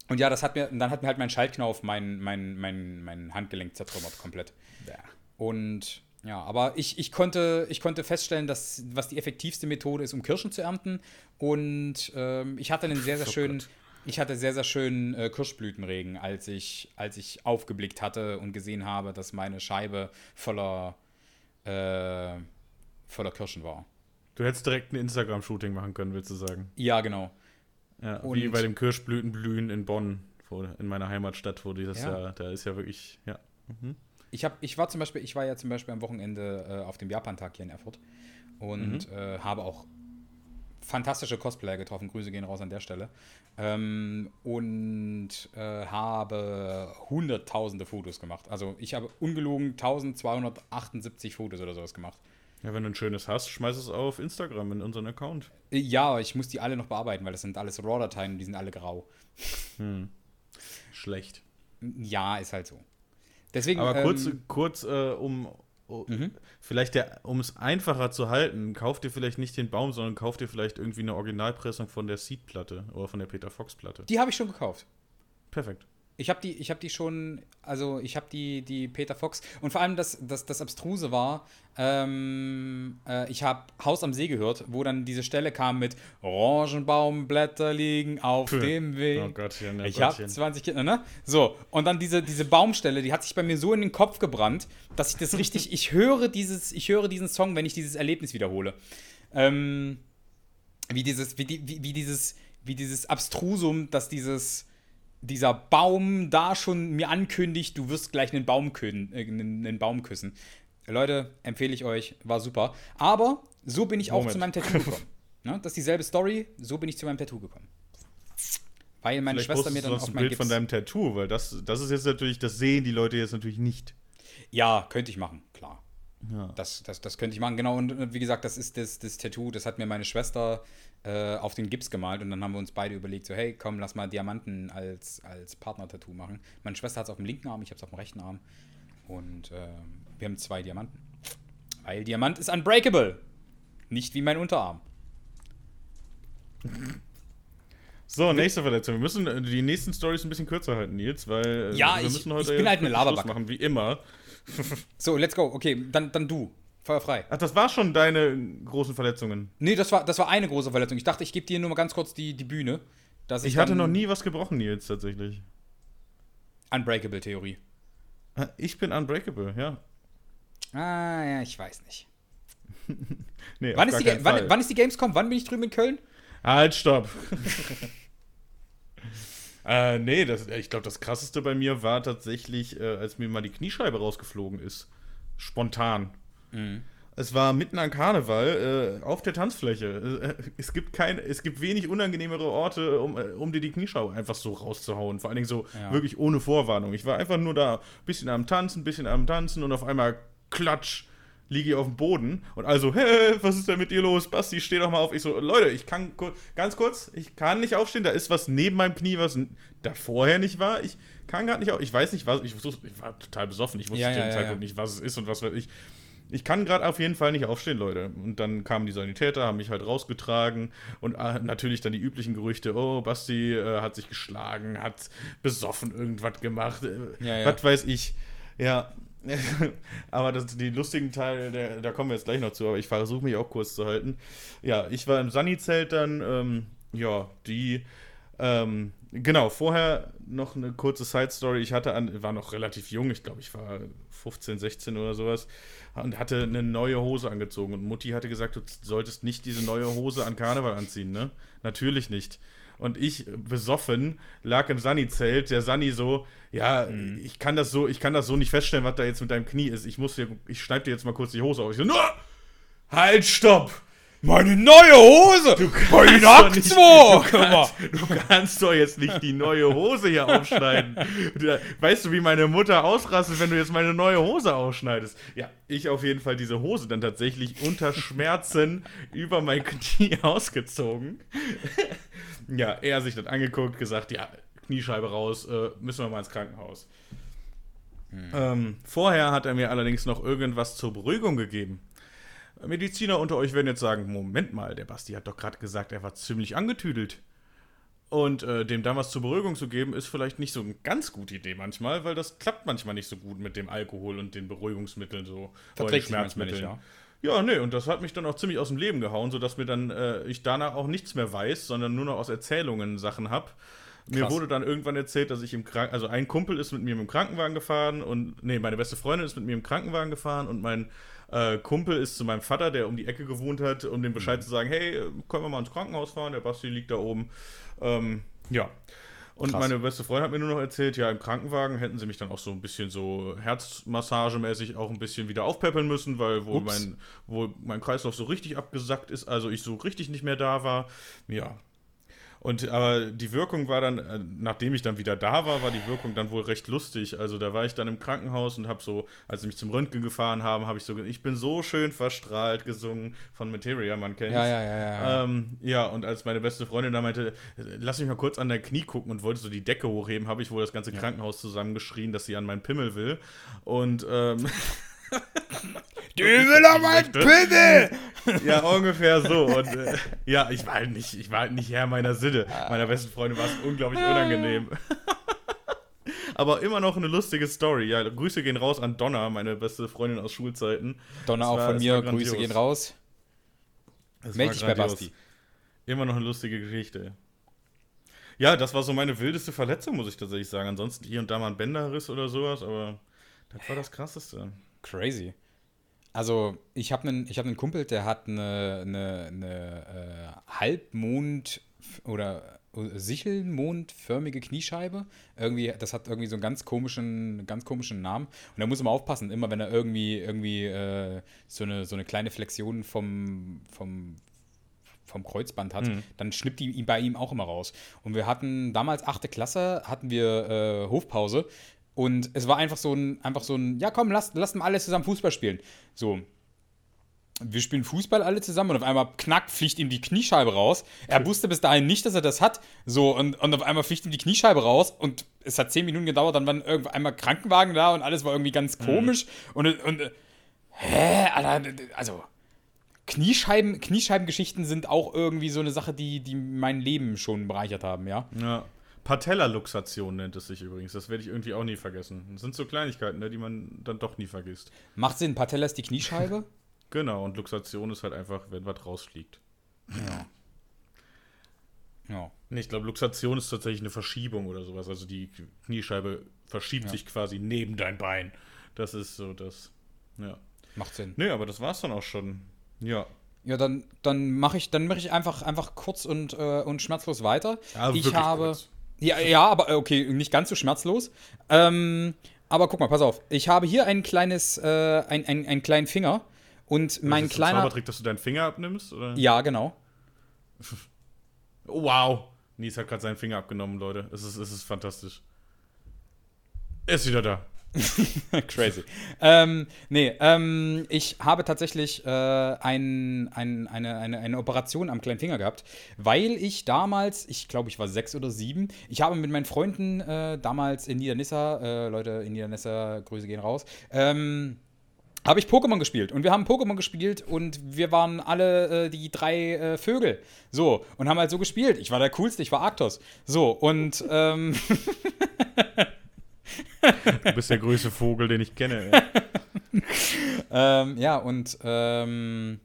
und ja, das hat mir, dann hat mir halt mein Schaltknauf mein, mein, mein, mein Handgelenk zertrümmert komplett. Ja. Und ja, aber ich, ich, konnte, ich konnte feststellen, dass was die effektivste Methode ist, um Kirschen zu ernten. Und ähm, ich hatte einen sehr, sehr Oh schönen, ich hatte sehr, sehr schönen äh, Kirschblütenregen, als ich, als ich aufgeblickt hatte und gesehen habe, dass meine Scheibe voller, äh, voller Kirschen war. Du hättest direkt ein Instagram-Shooting machen können, willst du sagen. Ja, genau. Ja, Und- wie bei dem Kirschblütenblühen in Bonn, wo, in meiner Heimatstadt, wo dieses Ja. Jahr, da ist ja wirklich, ja. Mhm. Ich, hab, ich war zum Beispiel, ich war ja zum Beispiel am Wochenende äh, auf dem Japan-Tag hier in Erfurt und äh, habe auch fantastische Cosplayer getroffen. Grüße gehen raus an der Stelle. Ähm, und äh, habe hunderttausende Fotos gemacht. Also ich habe ungelogen 1278 Fotos oder sowas gemacht. Ja, wenn du ein schönes hast, schmeiß es auf Instagram in unseren Account. Ja, ich muss die alle noch bearbeiten, weil das sind alles RAW-Dateien und die sind alle grau. Schlecht. Ja, ist halt so. Deswegen, Aber kurz, ähm, kurz äh, um, um Mhm. vielleicht der, um es einfacher zu halten, kauf dir vielleicht nicht den Baum, sondern kauf dir vielleicht irgendwie eine Originalpressung von der Seed-Platte oder von der Peter Fox-Platte. die habe ich schon gekauft. Perfekt. Ich habe die, ich habe die schon, also ich habe die, die Peter Fox und vor allem das, das, das Abstruse war, ähm, äh, ich habe Haus am See gehört, wo dann diese Stelle kam mit Orangenbaumblätter liegen auf Puh. dem Weg. Oh Gottchen, oh ich habe Gottchen. 20 Kinder, ne? So, und dann diese, diese Baumstelle, die hat sich bei mir so in den Kopf gebrannt, dass ich das richtig, ich höre dieses, ich höre diesen Song, wenn ich dieses Erlebnis wiederhole. Ähm, wie dieses, wie, die, wie, wie dieses, wie dieses Abstrusum, dass dieses, dieser Baum da schon mir ankündigt, du wirst gleich einen Baum, küssen, äh, einen, Baum küssen. Leute, empfehle ich euch, war super. Aber so bin ich auch Moment. zu meinem Tattoo gekommen. ne? Das ist dieselbe Story, so bin ich zu meinem Tattoo gekommen. Weil meine Vielleicht Schwester mir dann auf ein Bild Gips... von deinem Tattoo, weil das, das ist jetzt natürlich, das sehen die Leute jetzt natürlich nicht. Ja, könnte ich machen, klar. Ja. Das, das, das könnte ich machen, genau. Und äh, wie gesagt, das ist das, das Tattoo, das hat mir meine Schwester äh, auf den Gips gemalt und dann haben wir uns beide überlegt, so, hey, komm, lass mal Diamanten als, als Partner-Tattoo machen. Meine Schwester hat es auf dem linken Arm, ich habe es auf dem rechten Arm. Und äh, wir haben zwei Diamanten. Weil Diamant ist unbreakable. Nicht wie mein Unterarm. So, nächste Verletzung. Wir müssen äh, die nächsten Stories ein bisschen kürzer halten, Nils, weil äh, Ja, wir ich- müssen heute ich bin halt eine Schluss Laberbacke. machen, wie immer. So, let's go. Okay, dann, dann du. Feuer frei. Ach, das war schon deine großen Verletzungen. Nee, das war, das war eine große Verletzung. Ich dachte, ich gebe dir nur mal ganz kurz die, die Bühne. Dass ich Ich hatte noch nie was gebrochen, Nils, tatsächlich. Unbreakable-Theorie. Ah, Ich bin unbreakable, ja. Ah, ja, ich weiß nicht. Nee, Wann ist, die, wann, wann ist die Gamescom? Wann bin ich drüben in Köln? Halt, stopp. äh, nee, das, ich glaube, das krasseste bei mir war tatsächlich, äh, als mir mal die Kniescheibe rausgeflogen ist. Spontan. Es war mitten an Karneval äh, auf der Tanzfläche. Äh, es, gibt kein, es gibt wenig unangenehmere Orte, um, äh, um dir die Kniescheibe einfach so rauszuhauen. Vor allen Dingen so Ja. wirklich ohne Vorwarnung. Ich war einfach nur da, bisschen am Tanzen, bisschen am Tanzen und auf einmal klatsch liege ich auf dem Boden und also, hä, was ist denn mit dir los? Basti, steh doch mal auf. Ich so, Leute, ich kann ganz kurz, ich kann nicht aufstehen, da ist was neben meinem Knie, was da vorher nicht war. Ich kann gerade nicht auf, ich weiß nicht, was, ich, ich war total besoffen, ich wusste Ja, zu dem ja, Zeitpunkt ja. nicht, was es ist und was weiß ich. Ich kann gerade auf jeden Fall nicht aufstehen, Leute. Und dann kamen die Sanitäter, haben mich halt rausgetragen und äh, natürlich dann die üblichen Gerüchte, oh, Basti äh, hat sich geschlagen, hat besoffen irgendwas gemacht, äh, Ja, ja. was weiß ich. Ja, aber das, die lustigen Teile, der, da kommen wir jetzt gleich noch zu, aber ich versuche mich auch kurz zu halten. Ja, ich war im Sunny-Zelt dann, ähm, ja, die, ähm, genau, vorher noch eine kurze Side-Story. Ich hatte an, war noch relativ jung, ich glaube, ich war 15, 16 oder sowas und hatte eine neue Hose angezogen und Mutti hatte gesagt, du solltest nicht diese neue Hose an Karneval anziehen, ne? Natürlich nicht. Und ich, besoffen, lag im Sunny-Zelt, der Sunny so, ja, ich kann das so, ich kann das so nicht feststellen, was da jetzt mit deinem Knie ist. Ich muss dir, ich schneide dir jetzt mal kurz die Hose auf. Ich so, no! Halt, stopp! Meine neue Hose! Du kannst doch nicht-! Du kannst, du kannst doch jetzt nicht die neue Hose hier aufschneiden. Weißt du, wie meine Mutter ausrastet, wenn du jetzt meine neue Hose ausschneidest? Ja, ich auf jeden Fall diese Hose dann tatsächlich unter Schmerzen über mein Knie ausgezogen. ja, er sich das angeguckt, gesagt, ja, Kniescheibe raus, äh, müssen wir mal ins Krankenhaus. Ähm, vorher hat er mir allerdings noch irgendwas zur Beruhigung gegeben. Mediziner unter euch werden jetzt sagen: Moment mal, der Basti hat doch gerade gesagt, er war ziemlich angetüdelt. Und äh, dem dann was zur Beruhigung zu geben, ist vielleicht nicht so eine ganz gute Idee manchmal, weil das klappt manchmal nicht so gut mit dem Alkohol und den Beruhigungsmitteln so. Verträgt manchmal nicht, ja. Ja, nee, und das hat mich dann auch ziemlich aus dem Leben gehauen, sodass mir dann äh, ich danach auch nichts mehr weiß, sondern nur noch aus Erzählungen Sachen hab. Mir Krass. wurde dann irgendwann erzählt, dass ich im Kranken, also ein Kumpel ist mit mir im Krankenwagen gefahren und, nee, meine beste Freundin ist mit mir im Krankenwagen gefahren und mein äh, Kumpel ist zu meinem Vater, der um die Ecke gewohnt hat, um dem Bescheid zu sagen, hey, können wir mal ins Krankenhaus fahren, der Basti liegt da oben. Ähm, ja. Und Krass. meine beste Freundin hat mir nur noch erzählt, ja, im Krankenwagen hätten sie mich dann auch so ein bisschen so Herzmassagemäßig auch ein bisschen wieder aufpäppeln müssen, weil wo Ups. mein, wo mein Kreislauf so richtig abgesackt ist, also ich so richtig nicht mehr da war. Ja. Und aber die Wirkung war dann, äh, nachdem ich dann wieder da war, war die Wirkung dann wohl recht lustig. Also da war ich dann im Krankenhaus und habe so, als sie mich zum Röntgen gefahren haben, habe ich so, ich bin so schön verstrahlt gesungen von Materia, man kennt Ja, ja, ja, ja. ja. ähm, ja, und als meine beste Freundin da meinte, lass mich mal kurz an dein Knie gucken und wollte so die Decke hochheben, habe ich wohl das ganze Krankenhaus zusammengeschrien, dass sie an meinen Pimmel will. Und ähm, Du will aber ein Pimmel! ja, ungefähr so. Und äh, ja, ich war halt nicht, ich war halt nicht Herr meiner Sinne. Meiner besten Freundin war es unglaublich unangenehm. Aber immer noch eine lustige Story. Ja, Grüße gehen raus an Donna, meine beste Freundin aus Schulzeiten. Donner Es auch war- von mir, Grüße gehen raus. Meld dich bei. Basti. Immer noch eine lustige Geschichte. Ja, das war so meine wildeste Verletzung, muss ich tatsächlich sagen. Ansonsten hier und da mal ein Bänderriss oder sowas, aber das war das Krasseste. Crazy. Also, ich habe einen hab nen Kumpel, der hat eine, eine, eine äh, Halbmond- oder Sichelmondförmige Kniescheibe. Irgendwie, das hat irgendwie so einen ganz komischen, ganz komischen Namen. Und da muss man aufpassen, immer wenn er irgendwie, irgendwie äh, so, eine, so eine kleine Flexion vom, vom, vom Kreuzband hat, mhm. dann schnippt die bei ihm auch immer raus. Und wir hatten damals achte Klasse, hatten wir äh, Hofpause. Und es war einfach so ein, einfach so ein, ja komm, lass, lass mal alle zusammen Fußball spielen. So, wir spielen Fußball alle zusammen und auf einmal knack fliegt ihm die Kniescheibe raus. Er wusste bis dahin nicht, dass er das hat. So, und, und auf einmal fliegt ihm die Kniescheibe raus und es hat zehn Minuten gedauert, dann waren irgendwann einmal Krankenwagen da und alles war irgendwie ganz mhm. komisch. Mhm. Und, und hä, Alter, also Kniescheiben, Kniescheibengeschichten sind auch irgendwie so eine Sache, die, die mein Leben schon bereichert haben, ja. Ja. Patella-Luxation nennt es sich übrigens. Das werde ich irgendwie auch nie vergessen. Das sind so Kleinigkeiten, ne, die man dann doch nie vergisst. Macht Sinn, Patella ist die Kniescheibe? Genau, und Luxation ist halt einfach, wenn was rausfliegt. Ja. Ja. Nee, ich glaube, Luxation ist tatsächlich eine Verschiebung oder sowas. Also die Kniescheibe verschiebt ja. sich quasi neben dein Bein. Das ist so das. Ja. Macht Sinn. Nee, aber das war's dann auch schon. Ja. Ja, dann, dann mache ich, mach ich einfach, einfach kurz und, äh, und schmerzlos weiter. Ja, ich habe. Kurz. Ja, ja, aber äh, okay, nicht ganz so schmerzlos. Ähm, aber guck mal, pass auf. Ich habe hier ein kleines, äh, ein, ein, einen kleinen Finger und mein ist kleiner. Zaubertrick, dass du deinen Finger abnimmst? Oder? Ja, genau. wow. Nies hat gerade seinen Finger abgenommen, Leute. Es ist, es ist fantastisch. Er ist wieder da. Crazy. ähm, nee, ähm, ich habe tatsächlich äh, ein, ein, eine, eine, eine Operation am kleinen Finger gehabt, weil ich damals, ich glaube, ich war sechs oder sieben, ich habe mit meinen Freunden äh, damals in Niedernissa, äh, Leute in Niedernissa, Grüße gehen raus, ähm, habe ich Pokémon gespielt. Und wir haben Pokémon gespielt und wir waren alle äh, die drei äh, Vögel. So, und haben halt so gespielt. Ich war der Coolste, ich war Arctos. So, und. Ähm du bist der größte Vogel, den ich kenne. ähm, ja, und. Ähm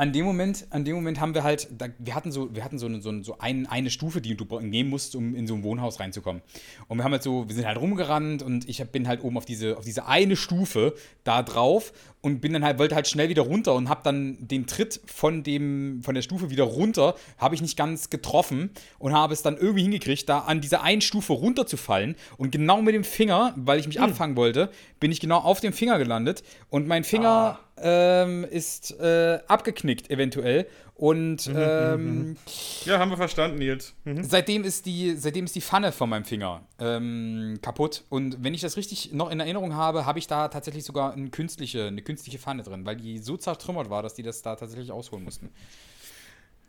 an dem Moment, an dem Moment haben wir halt, da, wir hatten so, wir hatten so, eine, so, so ein, eine Stufe, die du nehmen musst, um in so ein Wohnhaus reinzukommen. Und wir haben halt so, wir sind halt rumgerannt und ich bin halt oben auf diese, auf diese eine Stufe da drauf und bin dann halt, wollte halt schnell wieder runter und habe dann den Tritt von dem, von der Stufe wieder runter, habe ich nicht ganz getroffen und habe es dann irgendwie hingekriegt, da an dieser einen Stufe runterzufallen und genau mit dem Finger, weil ich mich mhm. abfangen wollte, bin ich genau auf dem Finger gelandet und mein Finger ah. Ähm, ist äh, abgeknickt eventuell und mhm, mhm, ähm, mhm. ja, haben wir verstanden, Nils. Mhm. Seitdem ist die, seitdem ist die Pfanne von meinem Finger ähm, kaputt. Und wenn ich das richtig noch in Erinnerung habe, habe ich da tatsächlich sogar eine künstliche, eine künstliche Pfanne drin, weil die so zertrümmert war, dass die das da tatsächlich ausholen mussten.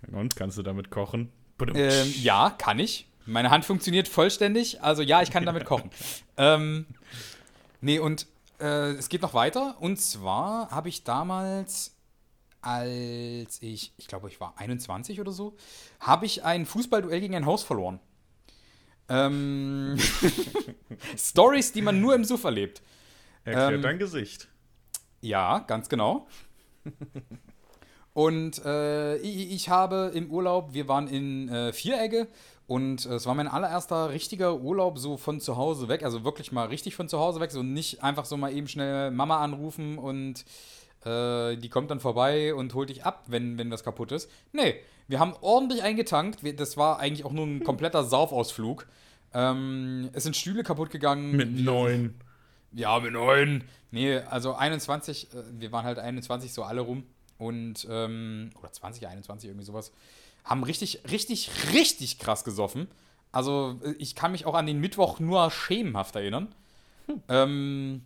Und kannst du damit kochen? Ähm, ja, kann ich. Meine Hand funktioniert vollständig. Also ja, ich kann damit kochen. ähm, nee, und äh, es geht noch weiter. Und zwar habe ich damals als ich, ich glaube, ich war 21 oder so, habe ich ein Fußballduell gegen ein Haus verloren. Ähm, Stories, die man nur im Suff erlebt. Erklärt ähm, dein Gesicht. Ja, ganz genau. Und äh, ich, ich, habe im Urlaub, wir waren in äh, Vieregge und äh, es war mein allererster richtiger Urlaub so von zu Hause weg, also wirklich mal richtig von zu Hause weg, so nicht einfach so mal eben schnell Mama anrufen und äh, die kommt dann vorbei und holt dich ab, wenn, wenn was kaputt ist. Nee, wir haben ordentlich eingetankt. Das war eigentlich auch nur ein kompletter Saufausflug. Ähm, es sind Stühle kaputt gegangen. Mit neun. Ja, mit neun. Nee, also 21, äh, wir waren halt 21 so alle rum. Und, ähm, oder 20, 21, irgendwie sowas. Haben richtig, richtig, richtig krass gesoffen. Also, ich kann mich auch an den Mittwoch nur schemenhaft erinnern. Hm. Ähm,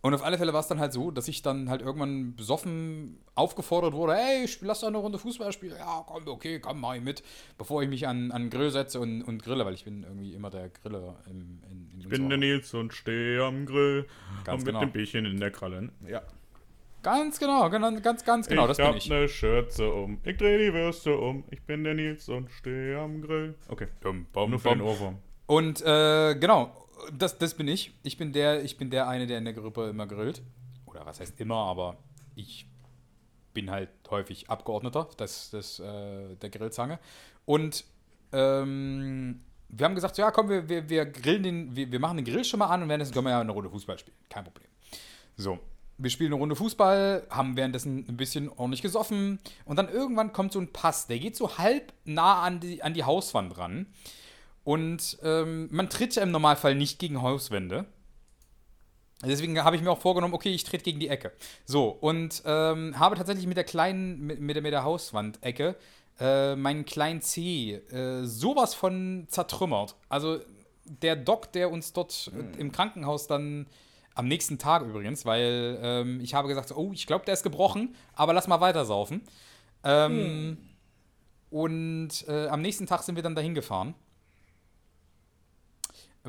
und auf alle Fälle war es dann halt so, dass ich dann halt irgendwann besoffen aufgefordert wurde, hey, lass doch eine Runde Fußball spielen. Ja, komm, okay, komm, mach ich mit. Bevor ich mich an, an Grill setze und, und grille, weil ich bin irgendwie immer der Griller im, in, in Ich bin der Nils und stehe am Grill Ganz und mit genau. dem Bierchen in der Kralle. Ja. Ganz genau, ganz, ganz, ganz genau, ich das bin ich. Ich hab ne Schürze um, ich dreh die Würste um, ich bin der Nils und stehe am Grill. Okay, bum, bum, nur für bum. den Ohrwurm. Und äh, genau, das, das bin ich. Ich bin der, ich bin der eine, der in der Gruppe immer grillt. Oder was heißt immer, aber ich bin halt häufig Abgeordneter des, des, äh, der Grillzange. Und ähm, wir haben gesagt, ja komm, wir, wir, wir grillen den, wir, wir machen den Grill schon mal an und werden jetzt können wir ja eine Runde Fußball spielen. Kein Problem. So. Wir spielen eine Runde Fußball, haben währenddessen ein bisschen ordentlich gesoffen und dann irgendwann kommt so ein Pass, der geht so halb nah an die, an die Hauswand ran. Und ähm, man tritt ja im Normalfall nicht gegen Hauswände. Deswegen habe ich mir auch vorgenommen, okay, ich trete gegen die Ecke. So, und ähm, habe tatsächlich mit der kleinen, mit, mit der, mit der Hauswandecke äh, meinen kleinen C äh, sowas von zertrümmert. Also der Doc, der uns dort mhm. im Krankenhaus dann am nächsten Tag übrigens, weil ähm, ich habe gesagt, oh, ich glaube, der ist gebrochen, aber lass mal weiter saufen. Ähm, hm. Und äh, am nächsten Tag sind wir dann dahin gefahren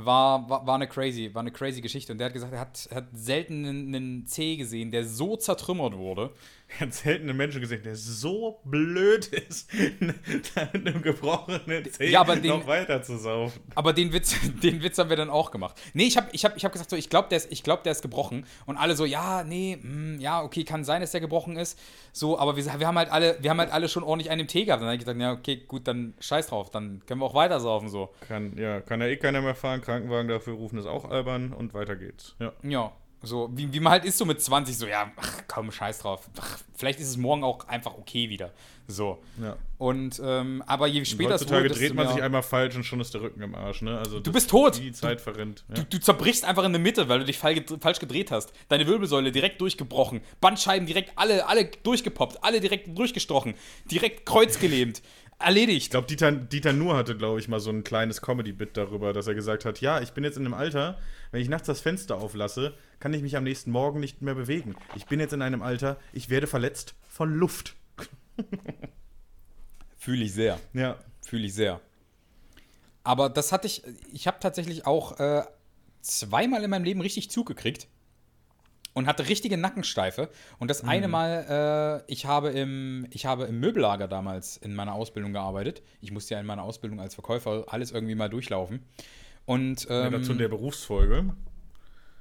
war, war, war, eine crazy, war eine crazy Geschichte. Und der hat gesagt, er hat, hat selten einen, einen C gesehen, der so zertrümmert wurde. Er hat selten einen Menschen gesehen, der so blöd ist, einem gebrochenen C ja, den, noch weiter zu saufen. Aber den Witz, den Witz haben wir dann auch gemacht. Nee, ich habe ich hab, ich hab gesagt, so, ich glaube, der, ist, glaub, der ist gebrochen. Und alle so, ja, nee, mh, hm, ja, okay, kann sein, dass der gebrochen ist. So, aber wir, wir, haben halt alle, wir haben halt alle schon ordentlich einen Tee gehabt. Dann habe ich gesagt, ja, okay, gut, dann scheiß drauf, dann können wir auch weiter saufen. So. Kann, ja, kann ja eh keiner mehr fahren, Krankenwagen dafür rufen ist auch albern und weiter geht's. Ja. Ja. So, wie, wie man halt ist so mit 20, so, ja, ach, komm, scheiß drauf. Ach, vielleicht ist es morgen auch einfach okay wieder. So. Ja. Und, ähm, aber je später es wurde, dreht man sich einmal falsch und schon ist der Rücken im Arsch, ne? Also du bist tot. Die Zeit verrinnt. Ja. Du, du, zerbrichst einfach in der Mitte, weil du dich falsch gedreht hast. Deine Wirbelsäule direkt durchgebrochen. Bandscheiben direkt alle, alle durchgepoppt. Alle direkt durchgestochen. Direkt kreuzgelähmt erledigt. Ich glaube, Dieter, Dieter Nuhr hatte, glaube ich, mal so ein kleines Comedy-Bit darüber, dass er gesagt hat, ja, ich bin jetzt in einem Alter, wenn ich nachts das Fenster auflasse, kann ich mich am nächsten Morgen nicht mehr bewegen. Ich bin jetzt in einem Alter, ich werde verletzt von Luft. Fühle ich sehr. Ja. Fühle ich sehr. Aber das hatte ich, ich habe tatsächlich auch äh, zweimal in meinem Leben richtig zugekriegt und hatte richtige Nackensteife. Und das mhm. eine Mal, äh, ich, habe im, ich habe im Möbellager damals in meiner Ausbildung gearbeitet. Ich musste ja in meiner Ausbildung als Verkäufer alles irgendwie mal durchlaufen. Und, ähm, ja, dazu in der Berufsfolge.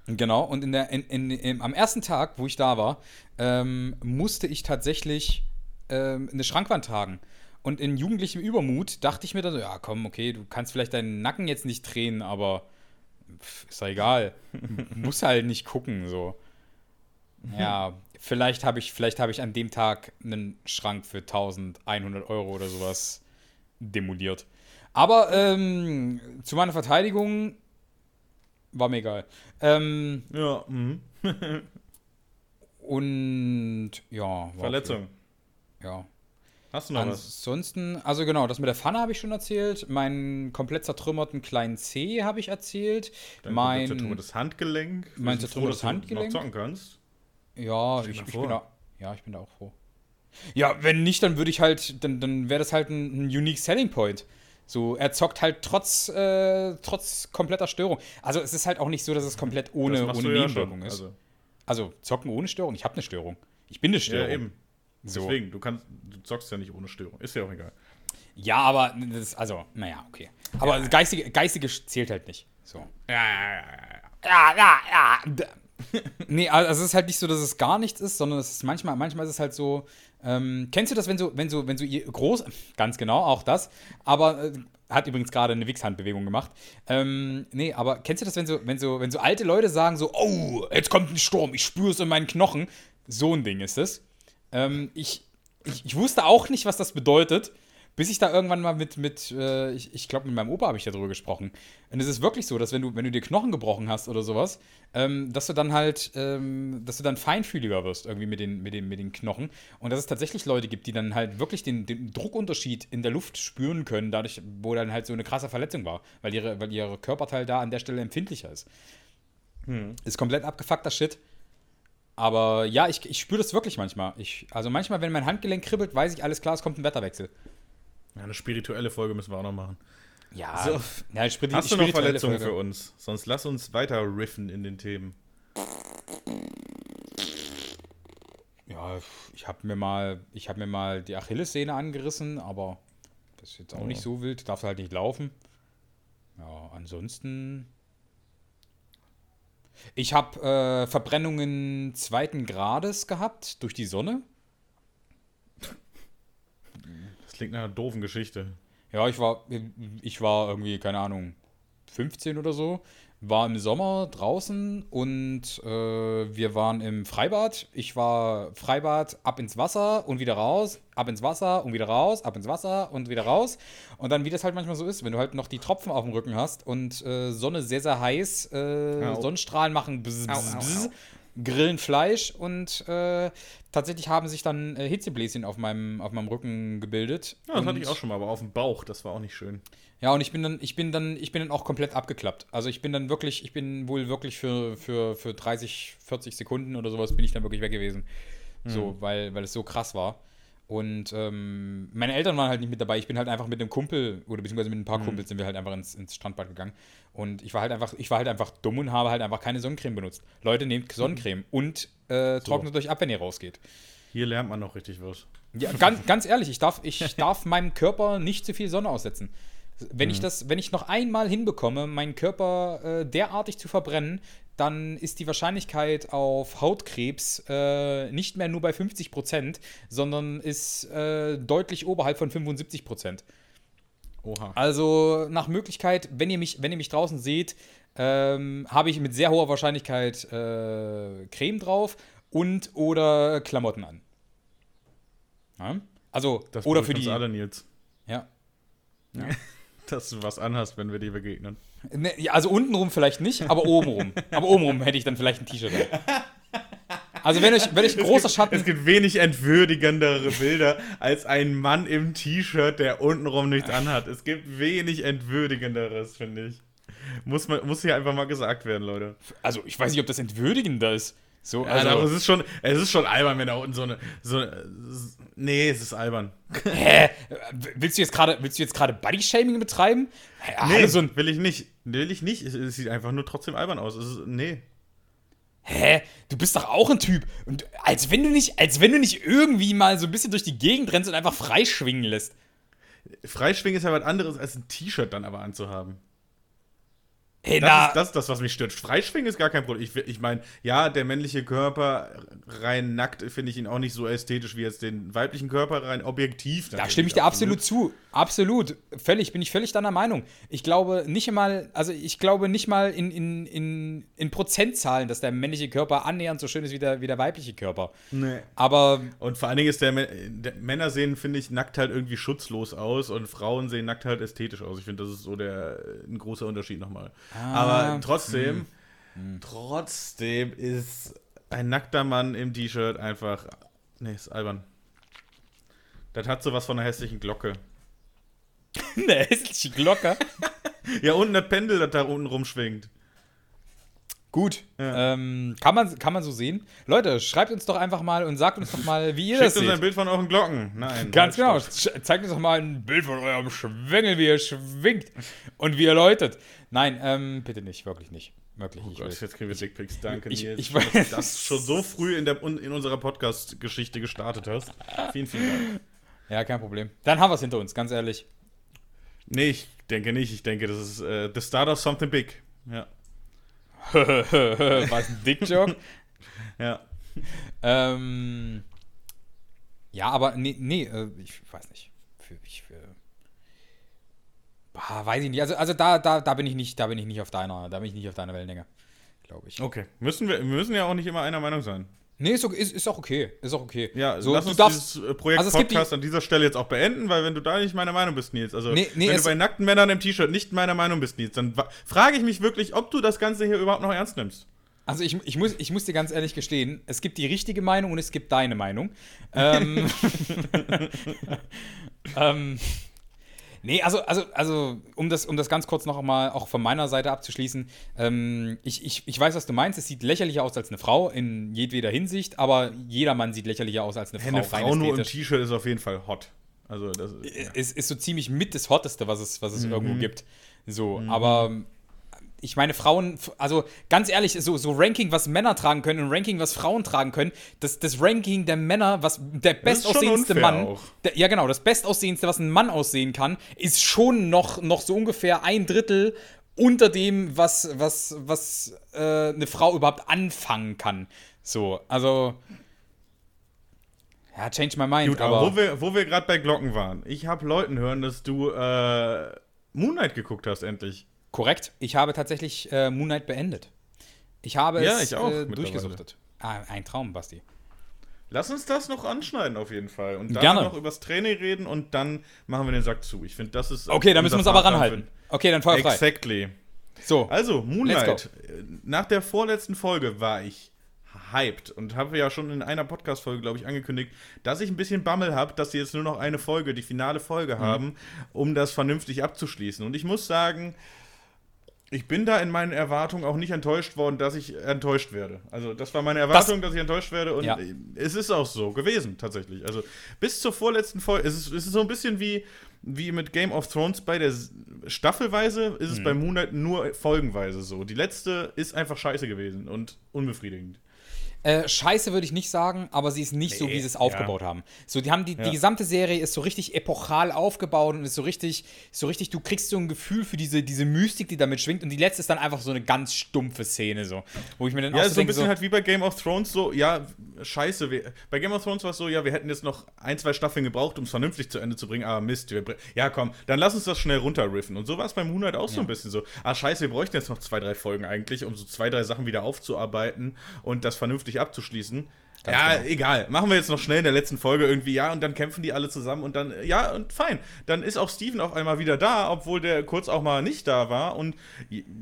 Genau, und in der, in, in, in, am ersten Tag, wo ich da war, ähm, musste ich tatsächlich ähm, eine Schrankwand tragen. Und in jugendlichem Übermut dachte ich mir dann so, ja komm, okay, du kannst vielleicht deinen Nacken jetzt nicht drehen, aber pff, ist ja egal. Muss halt nicht gucken, so. Ja, vielleicht habe ich, hab ich an dem Tag einen Schrank für 1100 Euro oder sowas demoliert. Aber ähm, zu meiner Verteidigung war mir egal. Ähm, ja. Mhm. und ja. Verletzung. Okay. Ja. Hast du noch Ansonsten, was? also genau, das mit der Pfanne habe ich schon erzählt. Meinen komplett zertrümmerten kleinen C habe ich erzählt. Dein mein zertrümmertes Handgelenk. Mein zertrümmertes Handgelenk. noch zocken kannst. Ja, ich, ich, bin da, ja, ich bin da auch froh. Ja, wenn nicht, dann würde ich halt, dann, dann wäre das halt ein, ein, Unique Selling Point. So, er zockt halt trotz, äh, trotz kompletter Störung. Also es ist halt auch nicht so, dass es komplett ohne, ohne Nebenwirkung ja ist. Also. also. zocken ohne Störung. Ich habe eine Störung. Ich bin eine Störung. Ja, eben. So. Deswegen, du kannst, du zockst ja nicht ohne Störung. Ist ja auch egal. Ja, aber das, also, naja, okay. Aber ja. geistige, geistige zählt halt nicht. So. Ja, ja, ja, ja. Ja, ja, ja nee, also es ist halt nicht so, dass es gar nichts ist, sondern es ist manchmal, manchmal ist es halt so. Ähm, kennst du das, wenn so, wenn so, wenn so groß, ganz genau, auch das, aber äh, hat übrigens gerade eine Wichshandbewegung gemacht. Ähm, nee, aber kennst du das, wenn so, wenn so, wenn so alte Leute sagen so, oh, jetzt kommt ein Sturm, ich spüre es in meinen Knochen. So ein Ding ist es. Ähm, ich, ich, ich wusste auch nicht, was das bedeutet. Bis ich da irgendwann mal mit, mit äh, ich, ich glaube, mit meinem Opa habe ich darüber gesprochen. Und es ist wirklich so, dass wenn du, wenn du dir Knochen gebrochen hast oder sowas, ähm, dass du dann halt, ähm, dass du dann feinfühliger wirst irgendwie mit den, mit, den, mit den Knochen. Und dass es tatsächlich Leute gibt, die dann halt wirklich den, den Druckunterschied in der Luft spüren können, dadurch, wo dann halt so eine krasse Verletzung war, weil ihre, weil ihre Körperteil da an der Stelle empfindlicher ist. Hm. Ist komplett abgefuckter Shit. Aber ja, ich, ich spüre das wirklich manchmal. Ich, also manchmal, wenn mein Handgelenk kribbelt, weiß ich, alles klar, es kommt ein Wetterwechsel. Ja, eine spirituelle Folge müssen wir auch noch machen. Ja, so, ja Hast du noch Verletzungen für uns? Sonst lass uns weiter riffen in den Themen. Ja, ich habe mir mal, ich habe mir mal die Achillessehne angerissen, aber das ist jetzt auch oh. nicht so wild. Darf halt nicht laufen. Ja, ansonsten. Ich habe äh, Verbrennungen zweiten Grades gehabt durch die Sonne. Klingt nach einer doofen Geschichte. Ja, ich war, ich war irgendwie, keine Ahnung, 15 oder so. war im Sommer draußen und äh, wir waren im Freibad. Ich war Freibad ab ins Wasser und wieder raus, ab ins Wasser und wieder raus, ab ins Wasser und wieder raus. Und dann, wie das halt manchmal so ist, wenn du halt noch die Tropfen auf dem Rücken hast und äh, Sonne sehr, sehr heiß, äh, Sonnenstrahlen machen bzz, bzz, bzz, grillen Fleisch und äh, tatsächlich haben sich dann äh, Hitzebläschen auf meinem, auf meinem Rücken gebildet. Ja, das und, hatte ich auch schon mal, aber auf dem Bauch, das war auch nicht schön. Ja, und ich bin dann, ich bin dann, ich bin dann auch komplett abgeklappt. Also ich bin dann wirklich, ich bin wohl wirklich für, für, für 30, 40 Sekunden oder sowas bin ich dann wirklich weg gewesen. So, weil, weil es so krass war. Und ähm, meine Eltern waren halt nicht mit dabei. Ich bin halt einfach mit einem Kumpel oder beziehungsweise mit ein paar Kumpels sind wir halt einfach ins, ins Strandbad gegangen. Und ich war halt einfach, ich war halt einfach dumm und habe halt einfach keine Sonnencreme benutzt. Leute, nehmt Sonnencreme und äh, trocknet euch ab, wenn ihr rausgeht. Hier lernt man noch richtig was. Ja, ganz, ganz ehrlich, ich darf, ich darf meinem Körper nicht zu viel Sonne aussetzen. Wenn ich das, wenn ich noch einmal hinbekomme, meinen Körper äh, derartig zu verbrennen, dann ist die Wahrscheinlichkeit auf Hautkrebs äh, nicht mehr nur bei 50 Prozent, sondern ist äh, deutlich oberhalb von 75 Prozent. Oha. Also nach Möglichkeit, wenn ihr mich, wenn ihr mich draußen seht, ähm, habe ich mit sehr hoher Wahrscheinlichkeit äh, Creme drauf und oder Klamotten an. Ja? Also Das oder für die. alle, Nils. Ja. Dass du was anhast, wenn wir dir begegnen. Ne, ja, also untenrum vielleicht nicht, aber obenrum. aber obenrum hätte ich dann vielleicht ein T-Shirt. Also wenn euch, wenn euch ein großer Es Schatten. gibt wenig entwürdigendere Bilder als ein Mann im T-Shirt, der untenrum nichts anhat. Es gibt wenig entwürdigenderes, finde ich. Muss, man, muss hier einfach mal gesagt werden, Leute. Also ich weiß nicht, ob das entwürdigender ist. So, Also, aber es ist schon, es ist schon albern, wenn da unten so eine, so nee, es ist albern. hä? Willst du jetzt gerade, willst du jetzt gerade Body-Shaming betreiben? Hä, Nee, so will ich nicht. Will ich nicht. Es, es sieht einfach nur trotzdem albern aus. Es ist, nee. hä? Du bist doch auch ein Typ. Und als wenn du nicht, als wenn du nicht irgendwie mal so ein bisschen durch die Gegend rennst und einfach freischwingen lässt. Freischwingen ist ja was anderes, als ein T-Shirt dann aber anzuhaben. Hey, Das, ist, das ist das, was mich stört. Freischwingen ist gar kein Problem. Ich, ich meine, ja, der männliche Körper rein nackt finde ich ihn auch nicht so ästhetisch wie jetzt den weiblichen Körper rein objektiv. Da stimme ich dir absolut zu. Absolut. Völlig, bin ich völlig deiner Meinung. Ich glaube nicht mal, also ich glaube nicht mal in, in, in, in Prozentzahlen, dass der männliche Körper annähernd so schön ist wie der, wie der weibliche Körper. Nee. Aber Und vor allen Dingen ist der, der Männer sehen, finde ich, nackt halt irgendwie schutzlos aus und Frauen sehen nackt halt ästhetisch aus. Ich finde, das ist so der ein großer Unterschied nochmal. Aber trotzdem, trotzdem ist ein nackter Mann im T-Shirt einfach. Nee, ist albern. Das hat sowas von einer hässlichen Glocke. eine hässliche Glocke. Ja, und das Pendel, das da unten rumschwingt. Gut. Ja. Ähm, kann, man, kann man so sehen. Leute, schreibt uns doch einfach mal und sagt uns doch mal, wie ihr Schickt das uns ein seht. Bild von euren Glocken. Nein. Ganz genau. Zeigt uns doch mal ein Bild von eurem Schwengel, wie ihr schwingt und wie ihr läutet. Nein, ähm, bitte nicht, wirklich nicht. Wirklich Oh nicht. Gott, jetzt kriegen wir Dickpics. Danke, Ich- Nils, ich dass weiß- du das schon so früh in, der, in unserer Podcast-Geschichte gestartet hast. Vielen, vielen Dank. Ja, kein Problem. Dann haben wir es hinter uns, ganz ehrlich. Nee, ich denke nicht. Ich denke, das ist äh, the start of something big. Ja. War es ein Dick-Joke? Ja. ähm, ja, aber nee, nee äh, ich weiß nicht. Ich, für, Boah, weiß ich nicht. Also, also da, da, da bin ich nicht, da bin ich nicht auf deiner, da bin ich nicht auf deiner Wellenlänge, glaube ich. Okay. Müssen wir, wir müssen ja auch nicht immer einer Meinung sein. Nee, ist, okay, ist, ist auch okay. Ist auch okay. Ja, so, lass uns darfst, dieses äh, Projekt also Podcast an dieser Stelle jetzt auch beenden, weil wenn du da nicht meiner Meinung bist, Nils, also Nee, nee, wenn du bei nackten Männern im T-Shirt nicht meiner Meinung bist, Nils, dann frage ich mich wirklich, ob du das Ganze hier überhaupt noch ernst nimmst. Also ich, ich, muss, ich muss dir ganz ehrlich gestehen, es gibt die richtige Meinung und es gibt deine Meinung. Ähm, ähm, nee, also, also, also um, das, um das ganz kurz noch mal auch von meiner Seite abzuschließen, ähm, ich, ich, ich weiß, was du meinst. Es sieht lächerlicher aus als eine Frau in jedweder Hinsicht, aber jeder Mann sieht lächerlicher aus als eine Frau. Eine Frau nur im. T-Shirt ist auf jeden Fall hot. Also das ist, ja. ist, ist so ziemlich mit das Hotteste, was es, was es Mhm. irgendwo gibt. So, aber ich meine, Frauen, also ganz ehrlich, so, so Ranking, was Männer tragen können und Ranking, was Frauen tragen können, das, das Ranking der Männer, was der bestaussehendste Mann, der, ja genau, das bestaussehendste, was ein Mann aussehen kann, ist schon noch, noch so ungefähr ein Drittel unter dem, was, was, was äh, eine Frau überhaupt anfangen kann. So, also. Ja, change my mind. Gut, aber, wo wir, wo wir gerade bei Glocken waren. Ich habe Leuten hören, dass du äh, Moonlight geguckt hast, endlich. Korrekt. Ich habe tatsächlich äh, Moon Knight beendet. Ich habe Ja, es ich auch äh, durchgesuchtet. Ah, ein Traum, Basti. Lass uns das noch anschneiden auf jeden Fall. Und dann Gerne. noch übers Training reden und dann machen wir den Sack zu. Ich finde, das ist. Okay, dann müssen wir uns aber ranhalten. Okay, dann Feuer frei. Exactly. So, Also, Moonlight. Nach der vorletzten Folge war ich hyped und habe ja schon in einer Podcast-Folge, glaube ich, angekündigt, dass ich ein bisschen Bammel habe, dass sie jetzt nur noch eine Folge, die finale Folge Mhm. haben, um das vernünftig abzuschließen. Und ich muss sagen, ich bin da in meinen Erwartungen auch nicht enttäuscht worden, dass ich enttäuscht werde. Also, das war meine Erwartung, dass ich enttäuscht werde und Ja. es ist auch so gewesen, tatsächlich. Also, bis zur vorletzten Folge, es ist, es ist so ein bisschen wie, wie mit Game of Thrones bei der Staffelweise, ist es bei Moonlight nur folgenweise so. Die letzte ist einfach scheiße gewesen und unbefriedigend. Äh, scheiße würde ich nicht sagen, aber sie ist nicht so, Nee, wie sie es aufgebaut haben. So, die haben die, Ja. die gesamte Serie ist so richtig epochal aufgebaut und ist so richtig, so richtig, du kriegst so ein Gefühl für diese, diese Mystik, die damit schwingt und die letzte ist dann einfach so eine ganz stumpfe Szene, so. Wo ich mir dann Ja, auch so so ein bisschen so, halt wie bei Game of Thrones, so, ja, scheiße. Wir, bei Game of Thrones war es so, ja, wir hätten jetzt noch ein, zwei Staffeln gebraucht, um es vernünftig zu Ende zu bringen, aber Mist, wir, ja komm, dann lass uns das schnell runterriffen. Und so war es bei Moonlight auch so ein bisschen so, ah, scheiße, wir bräuchten jetzt noch zwei, drei Folgen eigentlich, um so zwei, drei Sachen wieder aufzuarbeiten und das vernünftig abzuschließen. ja, genau. egal. Machen wir jetzt noch schnell in der letzten Folge irgendwie, ja, und dann kämpfen die alle zusammen und dann, ja, und fein. Dann ist auch Steven auf einmal wieder da, obwohl der kurz auch mal nicht da war und,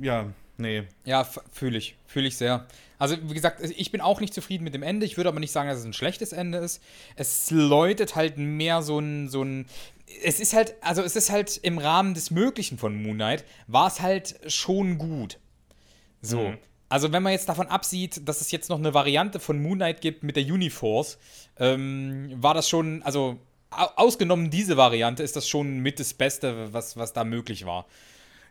ja, nee. Ja, fühle ich. Fühle ich sehr. Also, wie gesagt, ich bin auch nicht zufrieden mit dem Ende. Ich würde aber nicht sagen, dass es ein schlechtes Ende ist. Es läutet halt mehr so ein, so ein. Es ist halt, also es ist halt im Rahmen des Möglichen von Moon Knight, war es halt schon gut. So. Mhm. Also, wenn man jetzt davon absieht, dass es jetzt noch eine Variante von Moon Knight gibt mit der Uniforce, ähm, war das schon, also au- ausgenommen diese Variante, ist das schon mit das Beste, was, was da möglich war.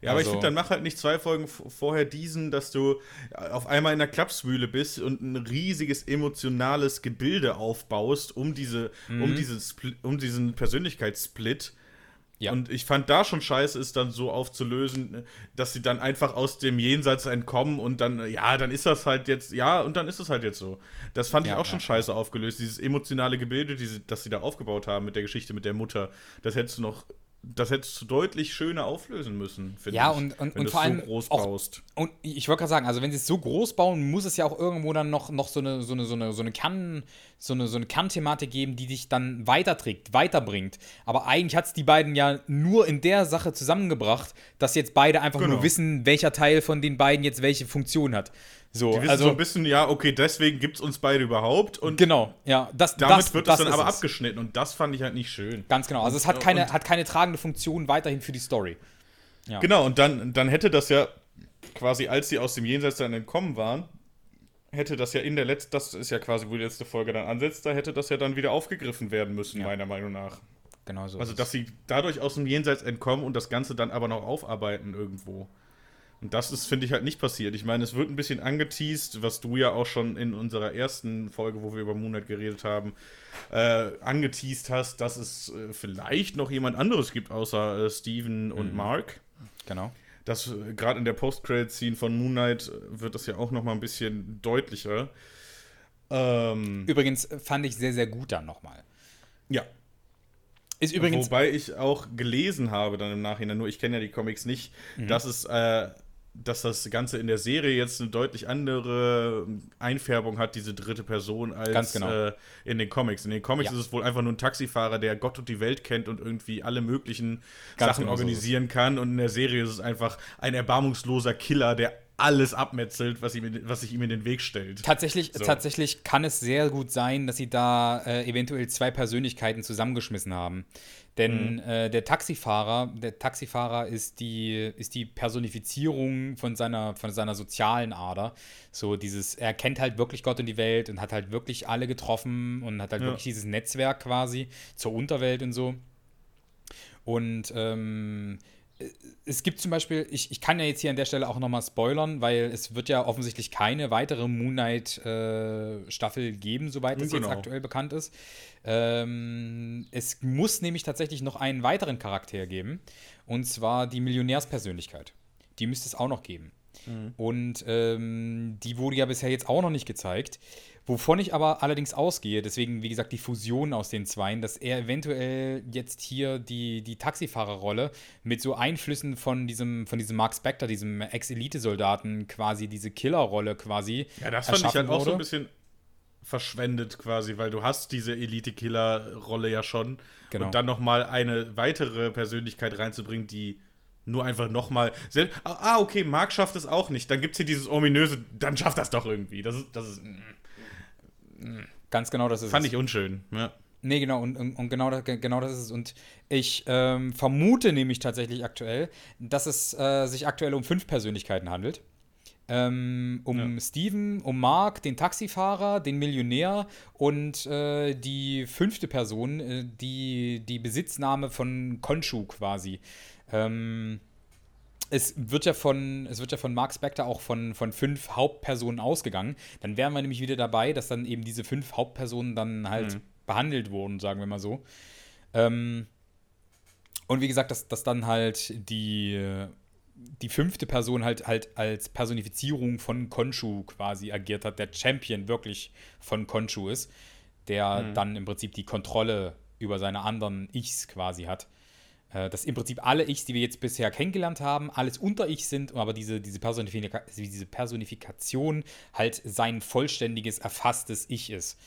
Ja, aber ich Also- finde, dann mach halt nicht zwei Folgen vorher diesen, dass du auf einmal in der Klapsmühle bist und ein riesiges emotionales Gebilde aufbaust um diese, Mhm. um diesen, Spli- um diesen Persönlichkeitssplit. Ja. Und ich fand da schon scheiße, es dann so aufzulösen, dass sie dann einfach aus dem Jenseits entkommen und dann, ja, dann ist das halt jetzt, ja, und dann ist es halt jetzt so. Das fand ich Ja, auch schon ja. scheiße aufgelöst. Dieses emotionale Gebilde, diese, das sie da aufgebaut haben mit der Geschichte mit der Mutter, das hättest du noch, das hättest du deutlich schöner auflösen müssen, finde Ja, ich. und- und- wenn und du vor es allem so groß auch- baust. Und ich wollte gerade sagen, also wenn sie es so groß bauen, muss es ja auch irgendwo dann noch, noch so, eine, so, eine, so, eine, so, eine Kern, so, eine, so eine Kernthematik geben, die dich dann weiterträgt, weiterbringt. Aber eigentlich hat es die beiden ja nur in der Sache zusammengebracht, dass jetzt beide einfach Genau. nur wissen, welcher Teil von den beiden jetzt welche Funktion hat. So, Die wissen also so ein bisschen, ja, okay, deswegen gibt es uns beide überhaupt und genau, ja, das, damit das, wird das es dann aber es. abgeschnitten und das fand ich halt nicht schön. Ganz genau. Also es hat keine, und- hat keine tragende Funktion weiterhin für die Story. Ja. Genau, und dann, dann hätte das ja quasi, als sie aus dem Jenseits dann entkommen waren, hätte das ja in der letzten, das ist ja quasi, wo die letzte Folge dann ansetzt, da hätte das ja dann wieder aufgegriffen werden müssen, Ja. meiner Meinung nach. Genau so. Also, dass sie dadurch aus dem Jenseits entkommen und das Ganze dann aber noch aufarbeiten irgendwo. Und das ist, finde ich, halt nicht passiert. Ich meine, es wird ein bisschen angeteased, was du ja auch schon in unserer ersten Folge, wo wir über Moonlight geredet haben, äh, angeteased hast, dass es äh, vielleicht noch jemand anderes gibt, außer äh, Steven und Mhm. Mark. genau. Das äh, gerade in der Post-Credit-Scene von Moon Knight äh, wird das ja auch noch mal ein bisschen deutlicher. Ähm, Übrigens äh, fand ich sehr, sehr gut dann nochmal. ja, Ist übrigens. Wobei ich auch gelesen habe dann im Nachhinein, nur ich kenne ja die Comics nicht, Mhm. dass es, äh, dass das Ganze in der Serie jetzt eine deutlich andere Einfärbung hat, diese dritte Person, als genau. äh, in den Comics. In den Comics Ja. ist es wohl einfach nur ein Taxifahrer, der Gott und die Welt kennt und irgendwie alle möglichen Ganz Sachen genau so organisieren kann. Und in der Serie ist es einfach ein erbarmungsloser Killer, der alles abmetzelt, was, ihm was sich ihm in den Weg stellt. Tatsächlich, So. tatsächlich kann es sehr gut sein, dass sie da äh, eventuell zwei Persönlichkeiten zusammengeschmissen haben. Denn äh, der Taxifahrer, der Taxifahrer ist die, ist die Personifizierung von seiner, von seiner sozialen Ader. So dieses, er kennt halt wirklich Gott und die Welt und hat halt wirklich alle getroffen und hat halt Ja. wirklich dieses Netzwerk quasi zur Unterwelt und so. Und ähm, es gibt zum Beispiel, ich, ich kann ja jetzt hier an der Stelle auch nochmal spoilern, weil es wird ja offensichtlich keine weitere Moon Knight-Staffel geben, soweit es Genau. jetzt aktuell bekannt ist. Ähm, es muss nämlich tatsächlich noch einen weiteren Charakter geben, und zwar die Millionärspersönlichkeit. Die müsste es auch noch geben. Mhm. Und ähm, die wurde ja bisher jetzt auch noch nicht gezeigt. Wovon ich aber allerdings ausgehe, deswegen, wie gesagt, die Fusion aus den Zweien, dass er eventuell jetzt hier die, die Taxifahrerrolle mit so Einflüssen von diesem, von diesem Mark Spector, diesem Ex-Elite-Soldaten, quasi diese Killerrolle quasi. Ja, das fand ich halt auch so ein bisschen verschwendet quasi, weil du hast diese Elite-Killer-Rolle ja schon. Genau. Und dann nochmal eine weitere Persönlichkeit reinzubringen, die nur einfach nochmal. Ah, okay, Mark schafft es auch nicht. Dann gibt es hier dieses ominöse, dann schafft das doch irgendwie. Das ist. Das ist mm. Ganz genau das ist Fand es. ich unschön, ja. Nee, genau, und, und, genau, das, genau das ist es. Und ich ähm, vermute nämlich tatsächlich aktuell, dass es äh, sich aktuell um fünf Persönlichkeiten handelt. Ähm, um ja. Steven, um Mark, den Taxifahrer, den Millionär und äh, die fünfte Person, äh, die die Besitznahme von Konshu quasi. Ähm, es wird ja von, es wird ja von Mark Spector auch von, von fünf Hauptpersonen ausgegangen. Dann wären wir nämlich wieder dabei, dass dann eben diese fünf Hauptpersonen dann halt mhm. behandelt wurden, sagen wir mal so. Ähm, und wie gesagt, dass, dass dann halt die, die fünfte Person halt halt als Personifizierung von Konshu quasi agiert hat, der Champion wirklich von Konshu ist, der mhm. dann im Prinzip die Kontrolle über seine anderen Ichs quasi hat. Äh, dass im Prinzip alle Ichs, die wir jetzt bisher kennengelernt haben, alles unter Ich sind, aber diese, diese, Personifika diese Personifikation halt sein vollständiges, erfasstes Ich ist.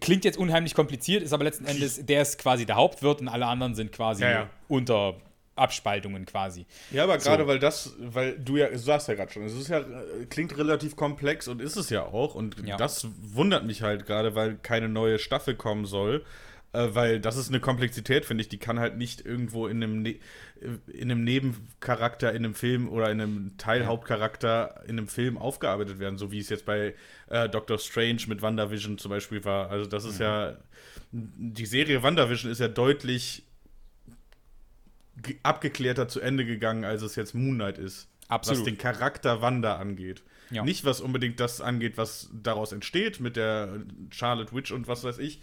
Klingt jetzt unheimlich kompliziert, ist aber letzten Endes, der ist quasi der Hauptwirt und alle anderen sind quasi ja, ja. unter Abspaltungen quasi. Ja, aber gerade so. weil das, weil du ja, du sagst ja gerade schon, es ist ja, klingt relativ komplex und ist es ja auch. Und ja. das wundert mich halt gerade, weil keine neue Staffel kommen soll äh, weil das ist eine Komplexität, finde ich, die kann halt nicht irgendwo in einem, ne äh, in einem Nebencharakter in einem Film oder in einem Teilhauptcharakter in einem Film aufgearbeitet werden, so wie es jetzt bei äh, Doctor Strange mit WandaVision zum Beispiel war. Also das ist mhm. ja, die Serie WandaVision ist ja deutlich abgeklärter zu Ende gegangen, als es jetzt Moon Knight ist. Absolut. Was den Charakter Wanda angeht. Ja. Nicht was unbedingt das angeht, was daraus entsteht mit der Charlotte Witch und was weiß ich,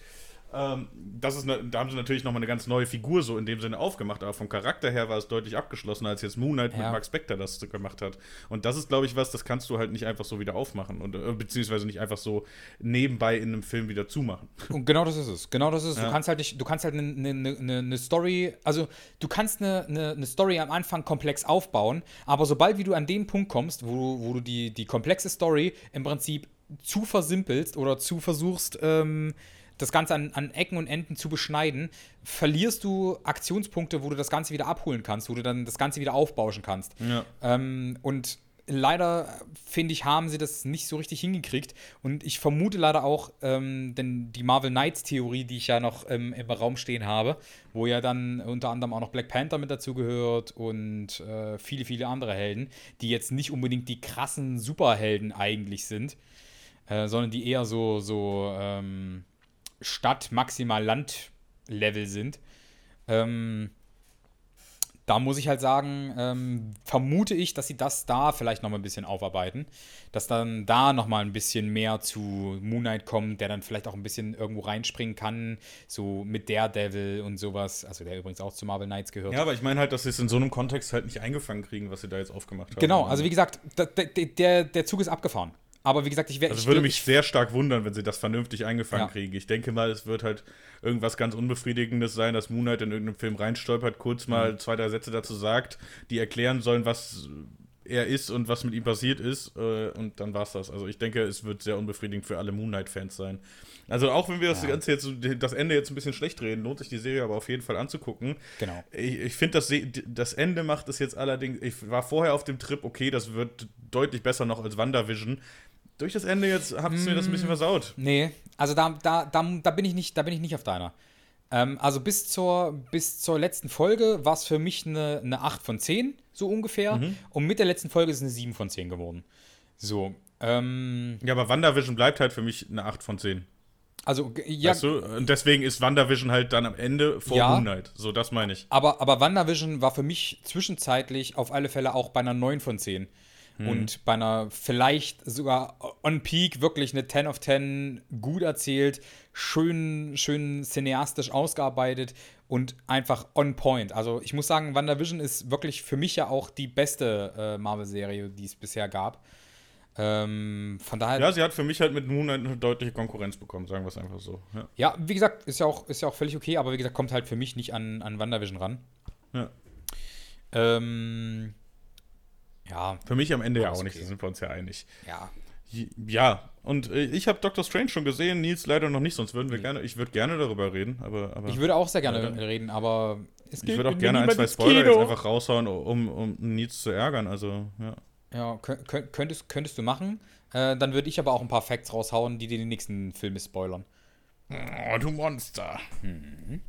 ähm, das ist eine, da haben sie natürlich nochmal eine ganz neue Figur so in dem Sinne aufgemacht, aber vom Charakter her war es deutlich abgeschlossener, als jetzt Moon Knight ja. mit Mark Spector das gemacht hat. Und das ist, glaube ich, was, das kannst du halt nicht einfach so wieder aufmachen und äh, beziehungsweise nicht einfach so nebenbei in einem Film wieder zumachen. Und genau das ist es. Genau das ist es. Ja. Du kannst halt nicht, du kannst halt eine, eine, eine, eine Story, also du kannst eine, eine, eine Story am Anfang komplex aufbauen, aber sobald wie du an den Punkt kommst, wo, wo du die, die komplexe Story im Prinzip zu versimpelst oder zu versuchst, ähm, das Ganze an, an, Ecken und Enden zu beschneiden, verlierst du Aktionspunkte, wo du das Ganze wieder abholen kannst, wo du dann das Ganze wieder aufbauschen kannst. Ja. Ähm, und leider, finde ich, haben sie das nicht so richtig hingekriegt. Und ich vermute leider auch, ähm, denn die Marvel Knights-Theorie, die ich ja noch ähm, im Raum stehen habe, wo ja dann unter anderem auch noch Black Panther mit dazu gehört und äh, viele, viele andere Helden, die jetzt nicht unbedingt die krassen Superhelden eigentlich sind, äh, sondern die eher so, so, ähm, Stadt, maximal Land-Level sind. Ähm, da muss ich halt sagen, ähm, vermute ich, dass sie das da vielleicht noch mal ein bisschen aufarbeiten. Dass dann da noch mal ein bisschen mehr zu Moon Knight kommt, der dann vielleicht auch ein bisschen irgendwo reinspringen kann, so mit Daredevil und sowas. Also der übrigens auch zu Marvel Knights gehört. Ja, aber ich meine halt, dass sie es in so einem Kontext halt nicht eingefangen kriegen, was sie da jetzt aufgemacht haben. Genau, also wie gesagt, der, der, der Zug ist abgefahren. Aber wie gesagt, ich werde. Also würde mich sehr stark wundern, wenn sie das vernünftig eingefangen ja. kriegen. Ich denke mal, es wird halt irgendwas ganz Unbefriedigendes sein, dass Moonlight in irgendeinem Film reinstolpert, kurz mal mhm. zwei, drei Sätze dazu sagt, die erklären sollen, was er ist und was mit ihm passiert ist. Äh, und dann war's das. Also ich denke, es wird sehr unbefriedigend für alle Moonlight-Fans sein. Also auch wenn wir das ja. Ganze jetzt, das Ende jetzt ein bisschen schlecht reden, lohnt sich die Serie aber auf jeden Fall anzugucken. Genau. Ich, ich finde, das, das Ende macht es jetzt allerdings, ich war vorher auf dem Trip, okay, das wird deutlich besser noch als WandaVision durch das Ende jetzt habt ihr mir das ein bisschen mm, versaut. Nee, also da, da, da, da, bin, ich nicht, da bin ich nicht auf deiner. Ähm, also bis zur, bis zur letzten Folge war es für mich eine, eine 8 von 10, so ungefähr. Mhm. Und mit der letzten Folge ist es eine 7 von 10 geworden. So. Ähm, ja, aber WandaVision bleibt halt für mich eine 8 von 10. Also, ja. Weißt du? Und deswegen ist WandaVision halt dann am Ende vor ja, Moonlight. So, das meine ich. Aber, aber WandaVision war für mich zwischenzeitlich auf alle Fälle auch bei einer 9 von 10. Hm. Und bei einer vielleicht sogar on peak wirklich eine 10 of 10 gut erzählt, schön, schön cineastisch ausgearbeitet und einfach on point. Also ich muss sagen, WandaVision ist wirklich für mich ja auch die beste äh, Marvel-Serie, die es bisher gab. Ähm, von daher. Ja, sie hat für mich halt mit Moon eine deutliche Konkurrenz bekommen, sagen wir es einfach so. Ja. ja, wie gesagt, ist ja, auch, ist ja auch völlig okay, aber wie gesagt, kommt halt für mich nicht an, an WandaVision ran. Ja. Ähm, ja. Für mich am Ende ja auch nicht, da sind wir uns ja einig. Ja. Ja, und äh, ich habe Doctor Strange schon gesehen, Nils leider noch nicht, sonst würden wir mhm. gerne, ich würde gerne darüber reden, aber, aber Ich würde auch sehr gerne äh, reden, aber es Ich würde auch gerne ein, zwei Spoiler jetzt einfach raushauen, um, um Nils zu ärgern, also, ja. Ja, könntest, könntest du machen. Äh, dann würde ich aber auch ein paar Facts raushauen, die dir den nächsten Film spoilern. Oh, du Monster. Mhm.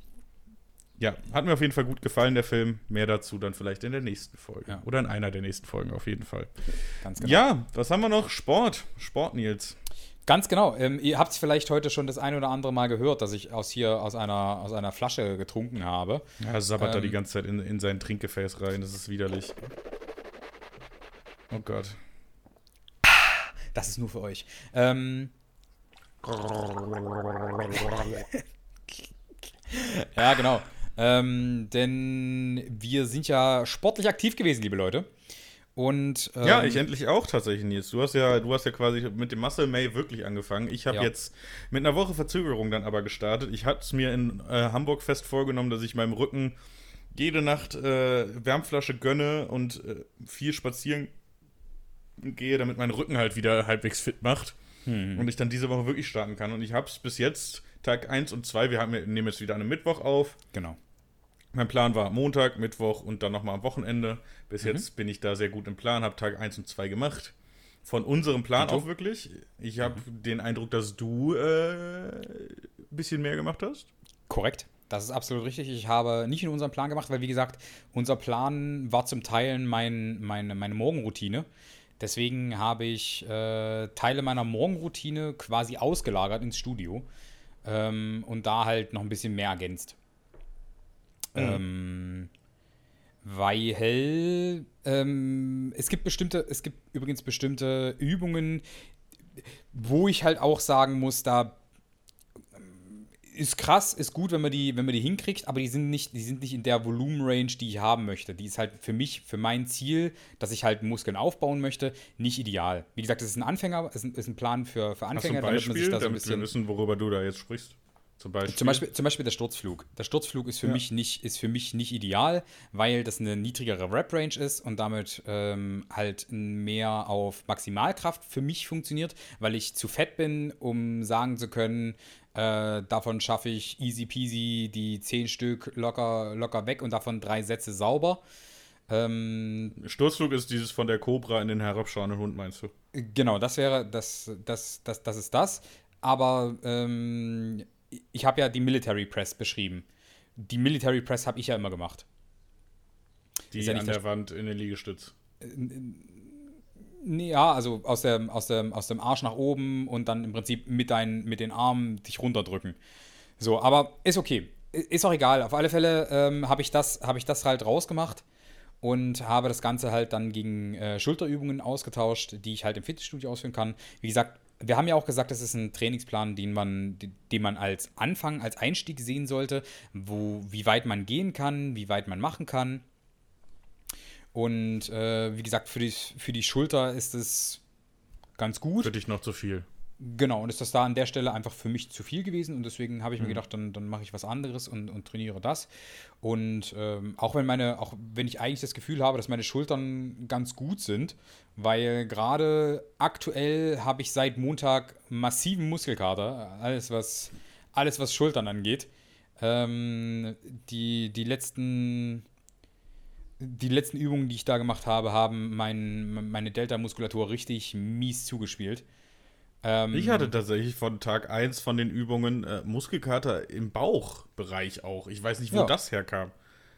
Ja, hat mir auf jeden Fall gut gefallen, der Film. Mehr dazu dann vielleicht in der nächsten Folge. Ja. Oder in einer der nächsten Folgen auf jeden Fall. Ganz genau. Ja, was haben wir noch? Sport. Sport, Nils. Ganz genau. Ähm, ihr habt es vielleicht heute schon das ein oder andere Mal gehört, dass ich aus hier aus einer, aus einer Flasche getrunken habe. Ja, sabbert ähm, da die ganze Zeit in, in sein Trinkgefäß rein. Das ist widerlich. Oh Gott. Das ist nur für euch. Ähm. ja, genau. Ähm, denn wir sind ja sportlich aktiv gewesen, liebe Leute. Und, ähm, ja, ich endlich auch tatsächlich, Nils. Du hast ja, du hast ja quasi mit dem Muscle May wirklich angefangen. Ich habe ja. jetzt mit einer Woche Verzögerung dann aber gestartet. Ich hatte es mir in äh, Hamburg fest vorgenommen, dass ich meinem Rücken jede Nacht äh, Wärmflasche gönne und äh, viel spazieren gehe, damit mein Rücken halt wieder halbwegs fit macht. Hm. Und ich dann diese Woche wirklich starten kann. Und ich habe es bis jetzt Tag 1 und 2. Wir, haben, nehmen jetzt wieder an einem Mittwoch auf. Genau. Mein Plan war Montag, Mittwoch und dann nochmal am Wochenende. Bis mhm. jetzt bin ich da sehr gut im Plan, habe Tag 1 und 2 gemacht. Von unserem Plan auch wirklich. Ich habe mhm. den Eindruck, dass du äh, ein bisschen mehr gemacht hast. Korrekt. Das ist absolut richtig. Ich habe nicht nur unseren Plan gemacht, weil, wie gesagt, unser Plan war zum Teil mein, meine, meine Morgenroutine. Deswegen habe ich äh, Teile meiner Morgenroutine quasi ausgelagert ins Studio ähm, und da halt noch ein bisschen mehr ergänzt. Mhm. Ähm, weil ähm, es gibt bestimmte, es gibt übrigens bestimmte Übungen, wo ich halt auch sagen muss, da ist krass, ist gut, wenn man die, wenn man die hinkriegt, aber die sind nicht, die sind nicht in der Volumenrange, die ich haben möchte. Die ist halt für mich, für mein Ziel, dass ich halt Muskeln aufbauen möchte, nicht ideal. Wie gesagt, das ist ein Anfänger, ist ein, ist ein Plan für, für Anfänger, Hast du ein Beispiel, damit man sich da so ein bisschen. Wir wissen, worüber du da jetzt sprichst. Zum Beispiel? Zum Beispiel, zum Beispiel der Sturzflug. Der Sturzflug ist für, ja. mich nicht, ist für mich nicht ideal, weil das eine niedrigere Rep-Range ist und damit ähm, halt mehr auf Maximalkraft für mich funktioniert, weil ich zu fett bin, um sagen zu können, äh, davon schaffe ich easy peasy die zehn Stück locker, locker weg und davon drei Sätze sauber. Ähm, Sturzflug ist dieses von der Cobra in den herabschauenden Hund, meinst du? Genau, das wäre, das, das, das, das ist das. Aber ähm, ich habe ja die Military Press beschrieben. Die Military Press habe ich ja immer gemacht. Die ja an der Wand in den Liegestütz. Äh, ja, also aus dem, aus, dem, aus dem Arsch nach oben und dann im Prinzip mit, dein, mit den Armen dich runterdrücken. So, aber ist okay. Ist auch egal. Auf alle Fälle ähm, habe ich, das, hab ich das halt rausgemacht und habe das Ganze halt dann gegen äh, Schulterübungen ausgetauscht, die ich halt im Fitnessstudio ausführen kann. Wie gesagt, wir haben ja auch gesagt, das ist ein Trainingsplan, den man, den man als Anfang, als Einstieg sehen sollte, wo, wie weit man gehen kann, wie weit man machen kann. Und äh, wie gesagt, für die, für die Schulter ist es ganz gut. Für dich noch zu viel. Genau, und ist das da an der Stelle einfach für mich zu viel gewesen und deswegen habe ich mhm. mir gedacht, dann, dann mache ich was anderes und, und trainiere das. Und ähm, auch wenn meine, auch wenn ich eigentlich das Gefühl habe, dass meine Schultern ganz gut sind, weil gerade aktuell habe ich seit Montag massiven Muskelkater, alles was, alles was Schultern angeht. Ähm, die, die letzten die letzten Übungen, die ich da gemacht habe, haben mein, meine Delta-Muskulatur richtig mies zugespielt. Ähm, ich hatte tatsächlich von Tag 1 von den Übungen äh, Muskelkater im Bauchbereich auch. Ich weiß nicht, wo ja. das herkam.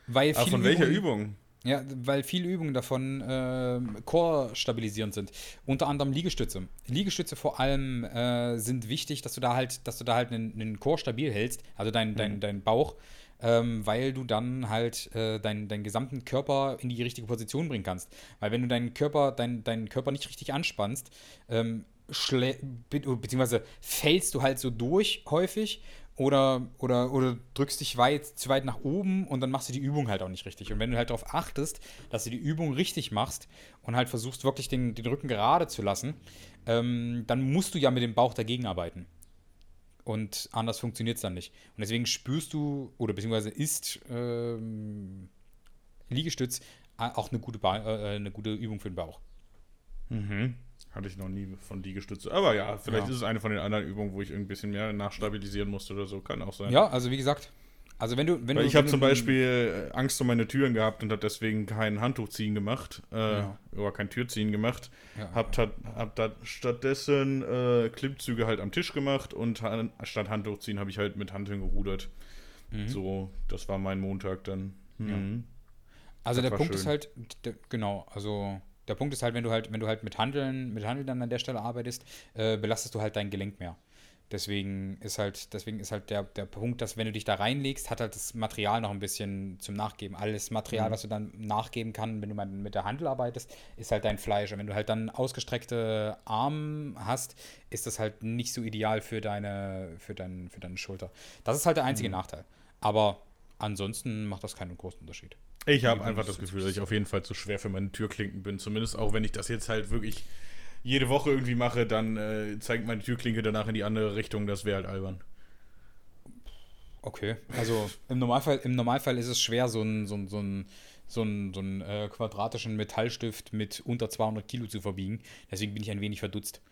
Weil Aber von welcher Übung? Ja, weil viele Übungen davon äh, Core-stabilisierend sind. Unter anderem Liegestütze. Liegestütze vor allem äh, sind wichtig, dass du da halt, dass du da halt einen, einen Core stabil hältst, also dein, mhm. dein, dein Bauch, ähm, weil du dann halt äh, deinen dein gesamten Körper in die richtige Position bringen kannst. Weil wenn du deinen Körper, dein, deinen Körper nicht richtig anspannst, ähm, beziehungsweise fällst du halt so durch häufig oder, oder, oder drückst dich weit, zu weit nach oben und dann machst du die Übung halt auch nicht richtig. Und wenn du halt darauf achtest, dass du die Übung richtig machst und halt versuchst wirklich den, den Rücken gerade zu lassen, ähm, dann musst du ja mit dem Bauch dagegen arbeiten. Und anders funktioniert es dann nicht. Und deswegen spürst du, oder beziehungsweise ist ähm, Liegestütz auch eine gute, ba äh, eine gute Übung für den Bauch. Mhm. Hatte ich noch nie von Liegestütze. Aber ja, vielleicht Ja. ist es eine von den anderen Übungen, wo ich ein bisschen mehr nachstabilisieren musste oder so. Kann auch sein. Ja, also wie gesagt, also wenn du, wenn Weil du ich habe zum Beispiel äh, Angst um meine Türen gehabt und habe deswegen kein Handtuchziehen gemacht. Äh, Ja. Oder kein Türziehen gemacht. Ja. Hab, tat, hab da stattdessen äh, Klimmzüge halt am Tisch gemacht und han- statt Handtuchziehen habe ich halt mit Hanteln gerudert. Mhm. So, das war mein Montag dann. Mhm. Also Das der Punkt ist schön. halt, der, genau, also der Punkt ist halt, wenn du halt, wenn du halt mit Handeln, mit Handeln dann an der Stelle arbeitest, äh, belastest du halt dein Gelenk mehr. Deswegen ist halt, deswegen ist halt der, der Punkt, dass wenn du dich da reinlegst, hat halt das Material noch ein bisschen zum Nachgeben. Alles Material, Mhm. was du dann nachgeben kann, wenn du mal mit der Handel arbeitest, ist halt dein Fleisch. Und wenn du halt dann ausgestreckte Arme hast, ist das halt nicht so ideal für deine, für dein, für deine Schulter. Das ist halt der Mhm. einzige Nachteil. Aber ansonsten macht das keinen großen Unterschied. Ich habe einfach das Gefühl, dass ich auf jeden Fall zu schwer für meine Türklinken bin. Zumindest auch wenn ich das jetzt halt wirklich jede Woche irgendwie mache, dann äh, zeigt meine Türklinke danach in die andere Richtung. Das wäre halt albern. Okay, also im Normalfall, im Normalfall ist es schwer, so einen so so einen- so einen- so einen, äh, quadratischen Metallstift mit unter 200 Kilo zu verbiegen. Deswegen bin ich ein wenig verdutzt.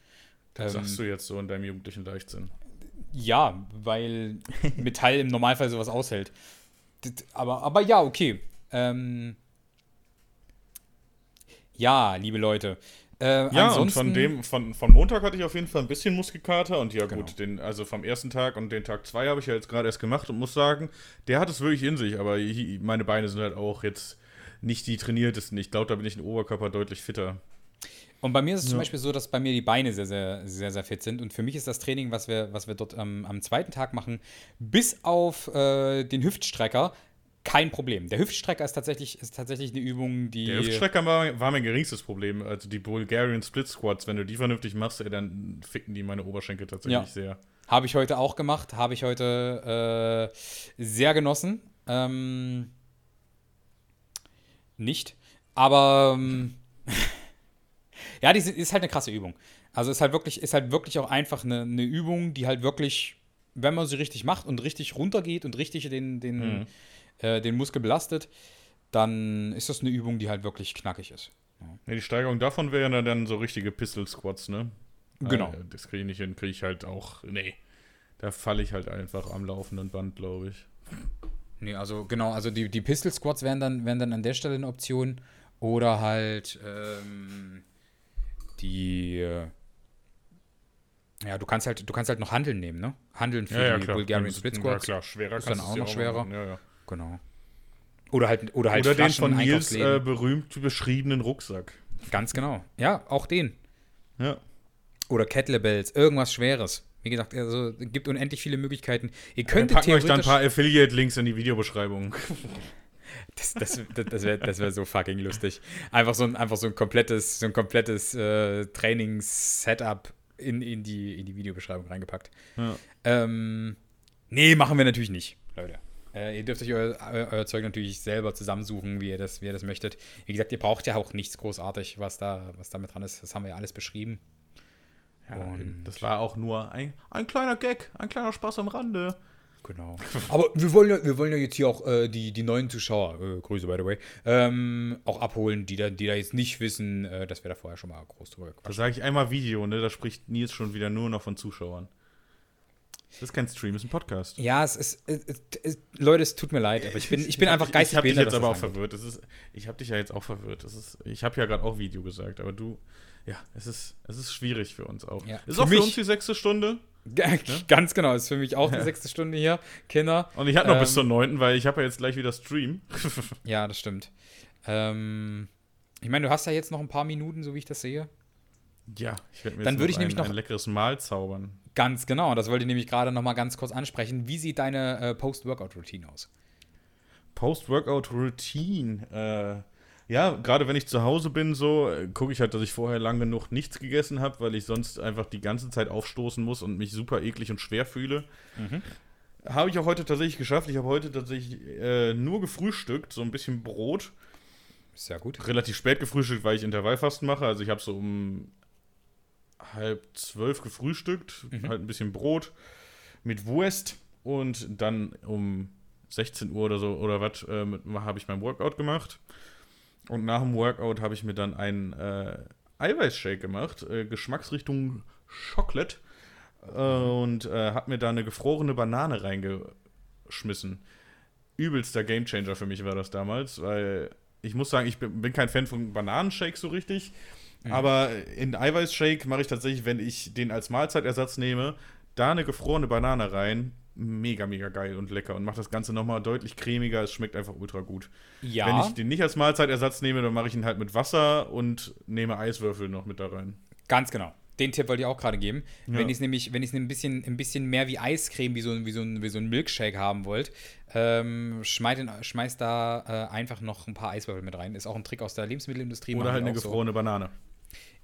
Das Ähm, sagst du jetzt so in deinem jugendlichen Leichtsinn. Ja, weil Metall im Normalfall sowas aushält. Aber, aber ja, okay. Ähm, ja, liebe Leute. Äh, Ja, und von dem, von, von Montag hatte ich auf jeden Fall ein bisschen Muskelkater und ja Genau. gut, den, also vom ersten Tag und den Tag zwei habe ich ja jetzt gerade erst gemacht und muss sagen, der hat es wirklich in sich, aber hi- meine Beine sind halt auch jetzt nicht die trainiertesten. Ich glaube, da bin ich im Oberkörper deutlich fitter. Und bei mir ist es zum Ja. Beispiel so, dass bei mir die Beine sehr, sehr, sehr, sehr fit sind. Und für mich ist das Training, was wir, was wir dort am, am zweiten Tag machen, bis auf äh, den Hüftstrecker kein Problem. Der Hüftstrecker ist tatsächlich, ist tatsächlich eine Übung, die. Der Hüftstrecker war, war mein geringstes Problem. Also die Bulgarian Split Squats, wenn du die vernünftig machst, ey, dann ficken die meine Oberschenkel tatsächlich Ja. sehr. Habe ich heute auch gemacht, habe ich heute äh, sehr genossen. Ähm, nicht. Aber ähm, ja, die ist halt eine krasse Übung. Also ist halt wirklich, ist halt wirklich auch einfach eine, eine Übung, die halt wirklich, wenn man sie richtig macht und richtig runtergeht und richtig den, den, Mhm. Äh, den Muskel belastet, dann ist das eine Übung, die halt wirklich knackig ist. Ja, die Steigerung davon wären dann, dann so richtige Pistol Squats, ne? Genau. Äh, das kriege ich nicht hin, kriege ich halt auch. Nee. Da falle ich halt einfach am laufenden Band, glaube ich. Nee, also genau, also die, die Pistol Squats wären dann, wären dann an der Stelle eine Option. Oder halt ähm, die äh, ja, du kannst halt, du kannst halt noch Handeln nehmen, ne? Handeln für die Bulgarian Split Ja, Squats. klar, schwerer Ist dann auch noch schwerer. machen. Ja, ja. Genau. Oder halt, oder halt Oder den von Nils äh, berühmt beschriebenen Rucksack. Ganz genau. Ja, auch den. Ja. Oder Kettlebells, irgendwas Schweres. Wie gesagt, also es gibt unendlich viele Möglichkeiten. Ihr könntet packen euch dann ein paar Affiliate-Links in die Videobeschreibung. Das, das, das, das wäre das wär so fucking lustig. Einfach so ein, einfach so ein komplettes, so ein komplettes äh, Trainings-Setup in, in, die, in die Videobeschreibung reingepackt. Ja. Ähm, nee, machen wir natürlich nicht, Leute. Äh, ihr dürft euch euer, euer, Zeug natürlich selber zusammensuchen, wie ihr, das, wie ihr das möchtet. Wie gesagt, ihr braucht ja auch nichts großartig, was da, was da mit dran ist. Das haben wir ja alles beschrieben. Ja, Und- das war auch nur ein, ein kleiner Gag, ein kleiner Spaß am Rande. Genau. Aber wir wollen ja, wir wollen ja jetzt hier auch äh, die, die neuen Zuschauer, äh, Grüße by the way, ähm, auch abholen, die da, die da jetzt nicht wissen, äh, dass wir da vorher schon mal groß drüber Da gequatscht sage ich einmal Video, ne? Da spricht Nils schon wieder nur noch von Zuschauern. Das ist kein Stream, das ist ein Podcast. Ja, es ist, es, es, Leute, es tut mir leid, aber ich bin, ich bin einfach Ich geistig habe dich jetzt aber auch angeht. verwirrt. Ist, ich habe dich ja jetzt auch verwirrt. Ist, ich habe ja gerade auch Video gesagt, aber du, ja, es ist, es ist schwierig für uns auch. Ja. Ist Für auch für mich- uns die sechste Stunde. Ganz genau, ist für mich auch die sechste Stunde hier, Kinder. Und ich hatte noch bis Ähm, zur neunten, weil ich habe ja jetzt gleich wieder Stream. Ja, das stimmt. Ähm, ich meine, du hast ja jetzt noch ein paar Minuten, so wie ich das sehe. Ja, ich werde mir Dann jetzt würde ich ein, nämlich noch- ein leckeres Mahl zaubern. Ganz genau, das wollte ich nämlich gerade noch mal ganz kurz ansprechen. Wie sieht deine äh, Post-Workout-Routine aus? Post-Workout-Routine. Äh, ja, gerade wenn ich zu Hause bin, so gucke ich halt, dass ich vorher lang genug nichts gegessen habe, weil ich sonst einfach die ganze Zeit aufstoßen muss und mich super eklig und schwer fühle. Habe ich auch heute tatsächlich geschafft. Ich habe heute tatsächlich äh, nur gefrühstückt, so ein bisschen Brot. Sehr gut. Relativ spät gefrühstückt, weil ich Intervallfasten mache. Also ich habe so um halb zwölf gefrühstückt, mhm. halt ein bisschen Brot mit Wurst und dann um 16 Uhr oder so oder was äh, habe ich mein Workout gemacht. Und nach dem Workout habe ich mir dann einen äh, Eiweißshake gemacht, äh, Geschmacksrichtung Chocolate. Äh, und äh, habe mir da eine gefrorene Banane reingeschmissen. Übelster Gamechanger für mich war das damals, weil ich muss sagen, ich bin, bin kein Fan von Bananenshakes so richtig. Mhm. Aber in Eiweißshake mache ich tatsächlich, wenn ich den als Mahlzeitersatz nehme, da eine gefrorene Banane rein. Mega, mega geil und lecker und macht das Ganze nochmal deutlich cremiger. Es schmeckt einfach ultra gut. Ja. Wenn ich den nicht als Mahlzeitersatz nehme, dann mache ich ihn halt mit Wasser und nehme Eiswürfel noch mit da rein. Ganz genau. Den Tipp wollte ich auch gerade geben. Ja. Wenn ich es nämlich, wenn ich es ein bisschen, ein bisschen mehr wie Eiscreme, wie so, wie so, ein, wie so ein Milkshake haben wollt, ähm, schmeißt, schmeißt da äh, einfach noch ein paar Eiswürfel mit rein. Ist auch ein Trick aus der Lebensmittelindustrie. Oder halt eine gefrorene so. Banane.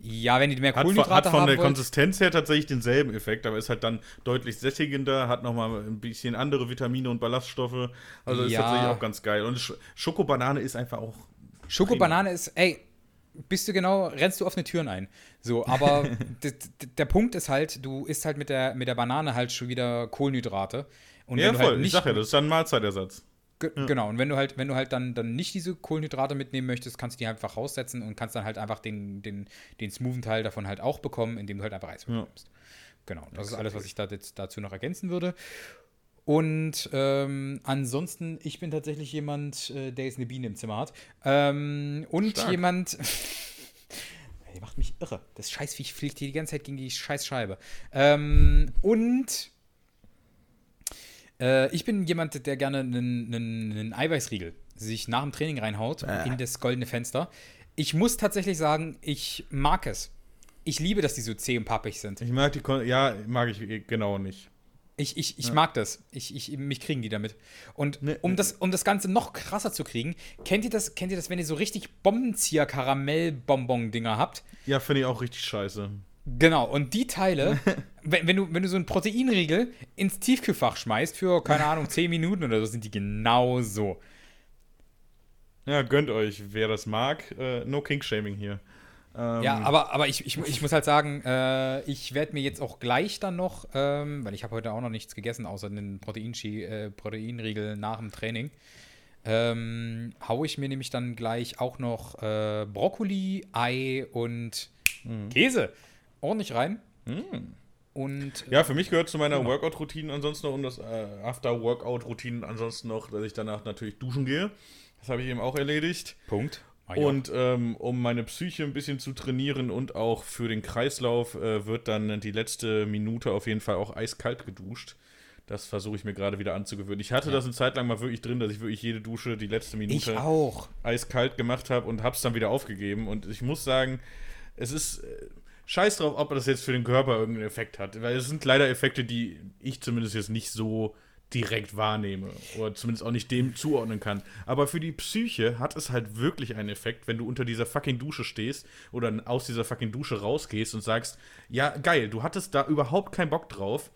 Ja, wenn die mehr Kohlenhydrate hat, hat von der wollt. Konsistenz her tatsächlich denselben Effekt, aber ist halt dann deutlich sättigender, hat nochmal ein bisschen andere Vitamine und Ballaststoffe. Also ist tatsächlich auch ganz geil. Und Schokobanane ist einfach auch. Schokobanane ist, ey, bist du genau, rennst du offene Türen ein. So, aber der Punkt ist halt, du isst halt mit der, mit der Banane halt schon wieder Kohlenhydrate. Und ja, voll, halt nicht, ich sag ja, das ist dann ein Mahlzeitersatz. Ge ja. Genau, und wenn du halt, wenn du halt dann, dann nicht diese Kohlenhydrate mitnehmen möchtest, kannst du die einfach raussetzen und kannst dann halt einfach den, den, den smoothen Teil davon halt auch bekommen, indem du halt einfach Eis bekommst. Ja. Genau, das Exakt. ist alles, was ich da jetzt dazu noch ergänzen würde. Und ähm, ansonsten, ich bin tatsächlich jemand, äh, der jetzt eine Biene im Zimmer hat. Ähm, und Stark. jemand. die macht mich irre. Das Scheißviech fliegt hier die ganze Zeit gegen die Scheißscheibe. Ähm, und äh, ich bin jemand, der gerne einen, einen, einen Eiweißriegel sich nach dem Training reinhaut äh. in das goldene Fenster. Ich muss tatsächlich sagen, ich mag es. Ich liebe, dass die so zäh und pappig sind. Ich mag die, Kon ja, mag ich genau nicht. Ich, ich, ich ja. mag das. Ich, ich, mich kriegen die damit. Und ne, um, das, um das Ganze noch krasser zu kriegen, kennt ihr das, kennt ihr das, wenn ihr so richtig Bombenzieher-Karamell-Bonbon-Dinger habt? Ja, finde ich auch richtig scheiße. Genau, und die Teile, wenn, wenn, du, wenn du so einen Proteinriegel ins Tiefkühlfach schmeißt für, keine Ahnung, 10 Minuten oder so, sind die genau so. Ja, gönnt euch, wer das mag. Äh, no King-Shaming hier. Ähm, ja, aber, aber ich, ich, ich muss halt sagen, äh, ich werde mir jetzt auch gleich dann noch, ähm, weil ich habe heute auch noch nichts gegessen, außer einen Protein äh, Proteinriegel nach dem Training, ähm, haue ich mir nämlich dann gleich auch noch äh, Brokkoli, Ei und mhm. Käse ordentlich rein. Mm. Und, ja, für mich gehört zu meiner genau. Workout-Routine ansonsten noch, um das äh, After-Workout-Routine ansonsten noch, dass ich danach natürlich duschen gehe. Das habe ich eben auch erledigt. Punkt. Ah, und ähm, um meine Psyche ein bisschen zu trainieren und auch für den Kreislauf äh, wird dann die letzte Minute auf jeden Fall auch eiskalt geduscht. Das versuche ich mir gerade wieder anzugewöhnen. Ich hatte ja. das eine Zeit lang mal wirklich drin, dass ich wirklich jede Dusche die letzte Minute eiskalt gemacht habe und habe es dann wieder aufgegeben. Und ich muss sagen, es ist äh, scheiß drauf, ob das jetzt für den Körper irgendeinen Effekt hat. Weil es sind leider Effekte, die ich zumindest jetzt nicht so direkt wahrnehme oder zumindest auch nicht dem zuordnen kann. Aber für die Psyche hat es halt wirklich einen Effekt, wenn du unter dieser fucking Dusche stehst oder aus dieser fucking Dusche rausgehst und sagst, ja, geil, du hattest da überhaupt keinen Bock drauf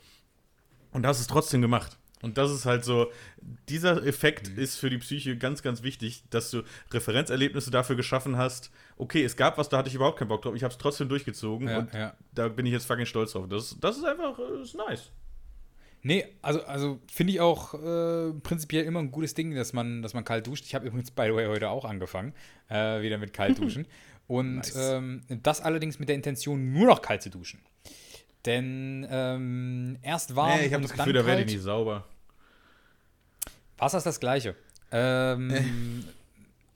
und hast es trotzdem gemacht. Und das ist halt so, dieser Effekt mhm. ist für die Psyche ganz, ganz wichtig, dass du Referenzerlebnisse dafür geschaffen hast. Okay, es gab was, da hatte ich überhaupt keinen Bock drauf. Ich habe es trotzdem durchgezogen ja, und ja. da bin ich jetzt fucking stolz drauf. Das, das ist einfach, äh, ist nice. Nee, also, also finde ich auch äh, prinzipiell immer ein gutes Ding, dass man, dass man kalt duscht. Ich habe übrigens, by the way, heute auch angefangen, äh, wieder mit kalt duschen. und nice. ähm, das allerdings mit der Intention, nur noch kalt zu duschen. Denn ähm, erst warm. Nee, ich habe das Gefühl, da werde ich nicht sauber. Wasser ist das Gleiche. Ähm,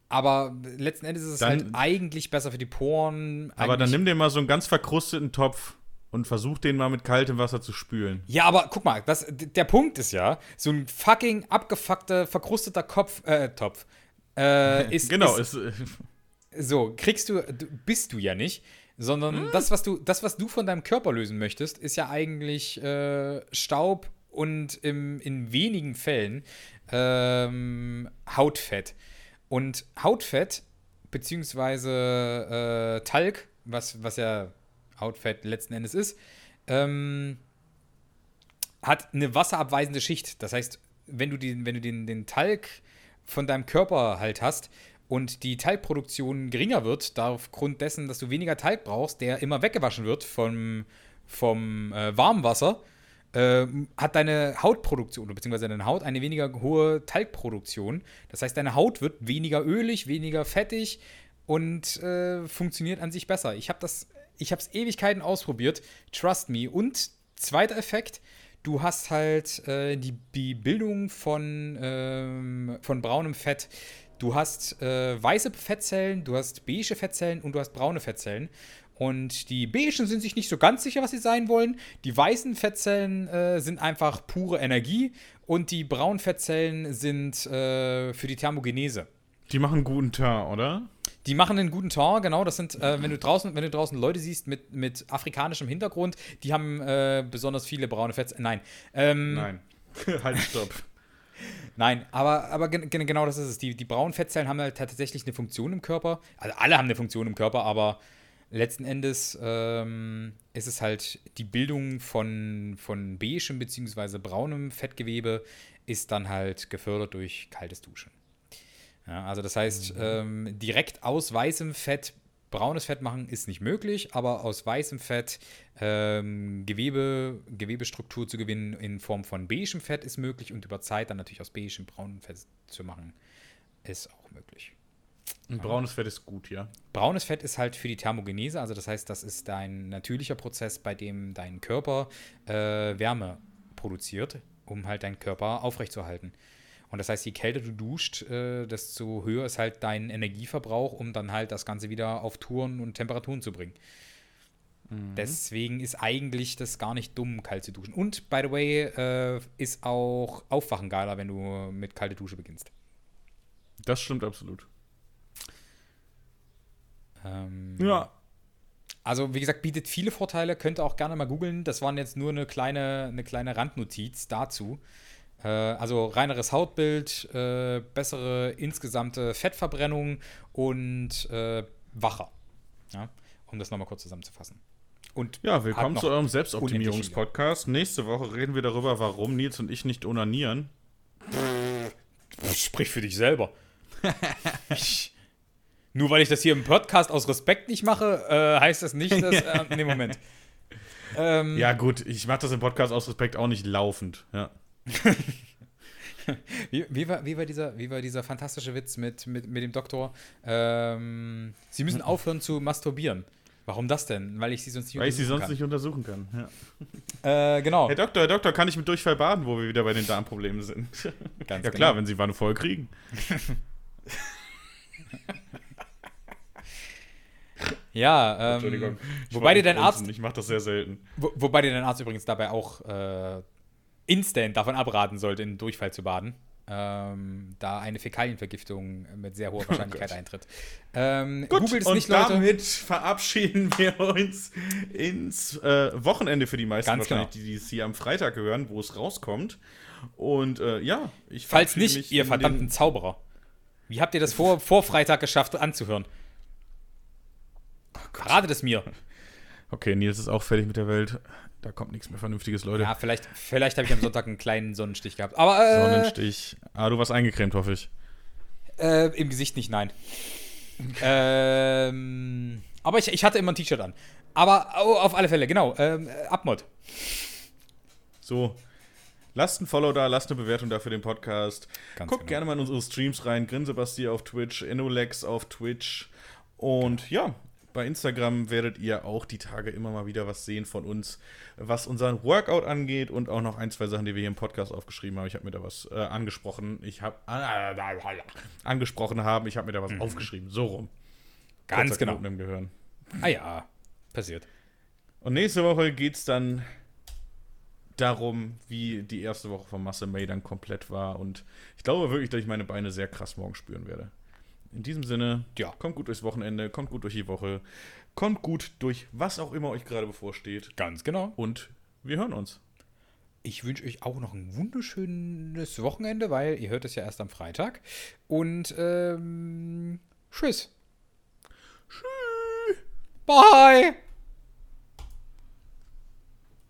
aber letzten Endes ist es dann, halt eigentlich besser für die Poren. Aber dann nimm dir mal so einen ganz verkrusteten Topf und versuch den mal mit kaltem Wasser zu spülen. Ja, aber guck mal, das, der Punkt ist ja, so ein fucking abgefuckter, verkrusteter Kopf, äh, Topf äh, ist. genau, ist, ist so, kriegst du, bist du ja nicht, sondern hm. das, was du, das, was du von deinem Körper lösen möchtest, ist ja eigentlich äh, Staub und im, in wenigen Fällen ähm, Hautfett. Und Hautfett, beziehungsweise äh, Talg, was, was ja Hautfett letzten Endes ist, ähm, hat eine wasserabweisende Schicht. Das heißt, wenn du, den, wenn du den, den Talg von deinem Körper halt hast und die Talgproduktion geringer wird, aufgrund dessen, dass du weniger Talg brauchst, der immer weggewaschen wird vom, vom äh, Warmwasser, äh, hat deine Hautproduktion, beziehungsweise deine Haut eine weniger hohe Talgproduktion. Das heißt, deine Haut wird weniger ölig, weniger fettig und äh, funktioniert an sich besser. Ich habe das, ich habe es Ewigkeiten ausprobiert, trust me. Und zweiter Effekt, du hast halt äh, die, die Bildung von, ähm, von braunem Fett. Du hast äh, weiße Fettzellen, du hast beige Fettzellen und du hast braune Fettzellen. Und die beigen sind sich nicht so ganz sicher, was sie sein wollen. Die weißen Fettzellen äh, sind einfach pure Energie und die braunen Fettzellen sind äh, für die Thermogenese. Die machen guten Teint, oder? Die machen einen guten Tor, genau. Das sind, äh, wenn du draußen, wenn du draußen Leute siehst mit, mit afrikanischem Hintergrund, die haben äh, besonders viele braune Fettzellen. Nein. Ähm, Nein. halt, stopp. Nein, aber, aber gen genau das ist es. Die, die braunen Fettzellen haben halt tatsächlich eine Funktion im Körper. Also alle haben eine Funktion im Körper, aber letzten Endes ähm, ist es halt die Bildung von, von beigem bzw. braunem Fettgewebe ist dann halt gefördert durch kaltes Duschen. Ja, also das heißt, mhm. ähm, direkt aus weißem Fett braunes Fett machen ist nicht möglich, aber aus weißem Fett ähm, Gewebe, Gewebestruktur zu gewinnen in Form von beigem Fett ist möglich und über Zeit dann natürlich aus beigem braunem Fett zu machen, ist auch möglich. Und braunes Fett ist gut, ja. Braunes Fett ist halt für die Thermogenese, also das heißt, das ist dein natürlicher Prozess, bei dem dein Körper äh, Wärme produziert, um halt deinen Körper aufrechtzuerhalten. Und das heißt, je kälter du duscht, äh, desto höher ist halt dein Energieverbrauch, um dann halt das Ganze wieder auf Touren und Temperaturen zu bringen. Mhm. Deswegen ist eigentlich das gar nicht dumm, kalt zu duschen. Und, by the way, äh, ist auch Aufwachen geiler, wenn du mit kalte Dusche beginnst. Das stimmt absolut. Ähm, ja. Also, wie gesagt, bietet viele Vorteile. Könnt ihr auch gerne mal googeln. Das waren jetzt nur eine kleine, eine kleine Randnotiz dazu. Äh, also reineres Hautbild, äh, bessere insgesamte Fettverbrennung und äh, wacher. Ja? Um das nochmal kurz zusammenzufassen. Und ja, willkommen zu eurem Selbstoptimierungspodcast. Nächste Woche reden wir darüber, warum Nils und ich nicht onanieren. Sprich für dich selber. nur weil ich das hier im Podcast aus Respekt nicht mache, äh, heißt das nicht, dass. Äh, nee, Moment. Ähm, ja, gut, ich mache das im Podcast aus Respekt auch nicht laufend. Ja. wie, wie, war, wie, war dieser, wie war dieser fantastische Witz mit, mit, mit dem Doktor? Ähm, sie müssen aufhören zu masturbieren. Warum das denn? Weil ich sie sonst nicht Weil ich sie sonst kann. nicht untersuchen kann. Ja. Äh, genau. Herr Doktor, Herr Doktor, kann ich mit Durchfall baden, wo wir wieder bei den Darmproblemen sind? Ganz ja klar, genau. wenn Sie Wanne voll kriegen. ja, ähm, Entschuldigung. Wobei dir dein Arzt. Ich mache das sehr selten. Wo, wobei dir dein Arzt übrigens dabei auch äh, instant davon abraten sollte, in Durchfall zu baden. Ähm, da eine Fäkalienvergiftung mit sehr hoher oh Wahrscheinlichkeit oh eintritt. Ähm, Gut, googelt es nicht, Leute. Und damit verabschieden wir uns ins äh, Wochenende für die meisten Ganz wahrscheinlich, genau. die es hier am Freitag hören, wo es rauskommt. Und äh, ja, ich Falls nicht, ihr verdammten Zauberer. Wie habt ihr das vor, vor Freitag geschafft anzuhören? Oh Ratet es mir. Okay, Nils ist auch fertig mit der Welt. Da kommt nichts mehr Vernünftiges, Leute. Ja, vielleicht, vielleicht habe ich am Sonntag einen kleinen Sonnenstich gehabt. Aber, äh, Sonnenstich. Ah, du warst eingecremt, hoffe ich. Äh, Im Gesicht nicht, nein. ähm, aber ich, ich hatte immer ein T-Shirt an. Aber oh, auf alle Fälle, genau. Ähm, Abmod. So. Lasst ein Follow da, lasst eine Bewertung da für den Podcast. Ganz Guckt genau. gerne mal in unsere Streams rein. Grinsebasti auf Twitch, Enolex auf Twitch. Und ja, bei Instagram werdet ihr auch die Tage immer mal wieder was sehen von uns, was unseren Workout angeht und auch noch ein, zwei Sachen, die wir hier im Podcast aufgeschrieben haben. Ich habe mir da was äh, angesprochen. Ich habe äh, angesprochen haben. Ich habe mir da was mhm. aufgeschrieben. So rum. Ganz Kurzer genau. im Gehirn. Ah ja, passiert. Und nächste Woche geht es dann darum, wie die erste Woche von Masse May dann komplett war. Und ich glaube wirklich, dass ich meine Beine sehr krass morgen spüren werde. In diesem Sinne, ja, kommt gut durchs Wochenende, kommt gut durch die Woche, kommt gut durch was auch immer euch gerade bevorsteht. Ganz genau. Und wir hören uns. Ich wünsche euch auch noch ein wunderschönes Wochenende, weil ihr hört es ja erst am Freitag. Und ähm, tschüss. Tschüss. Bye.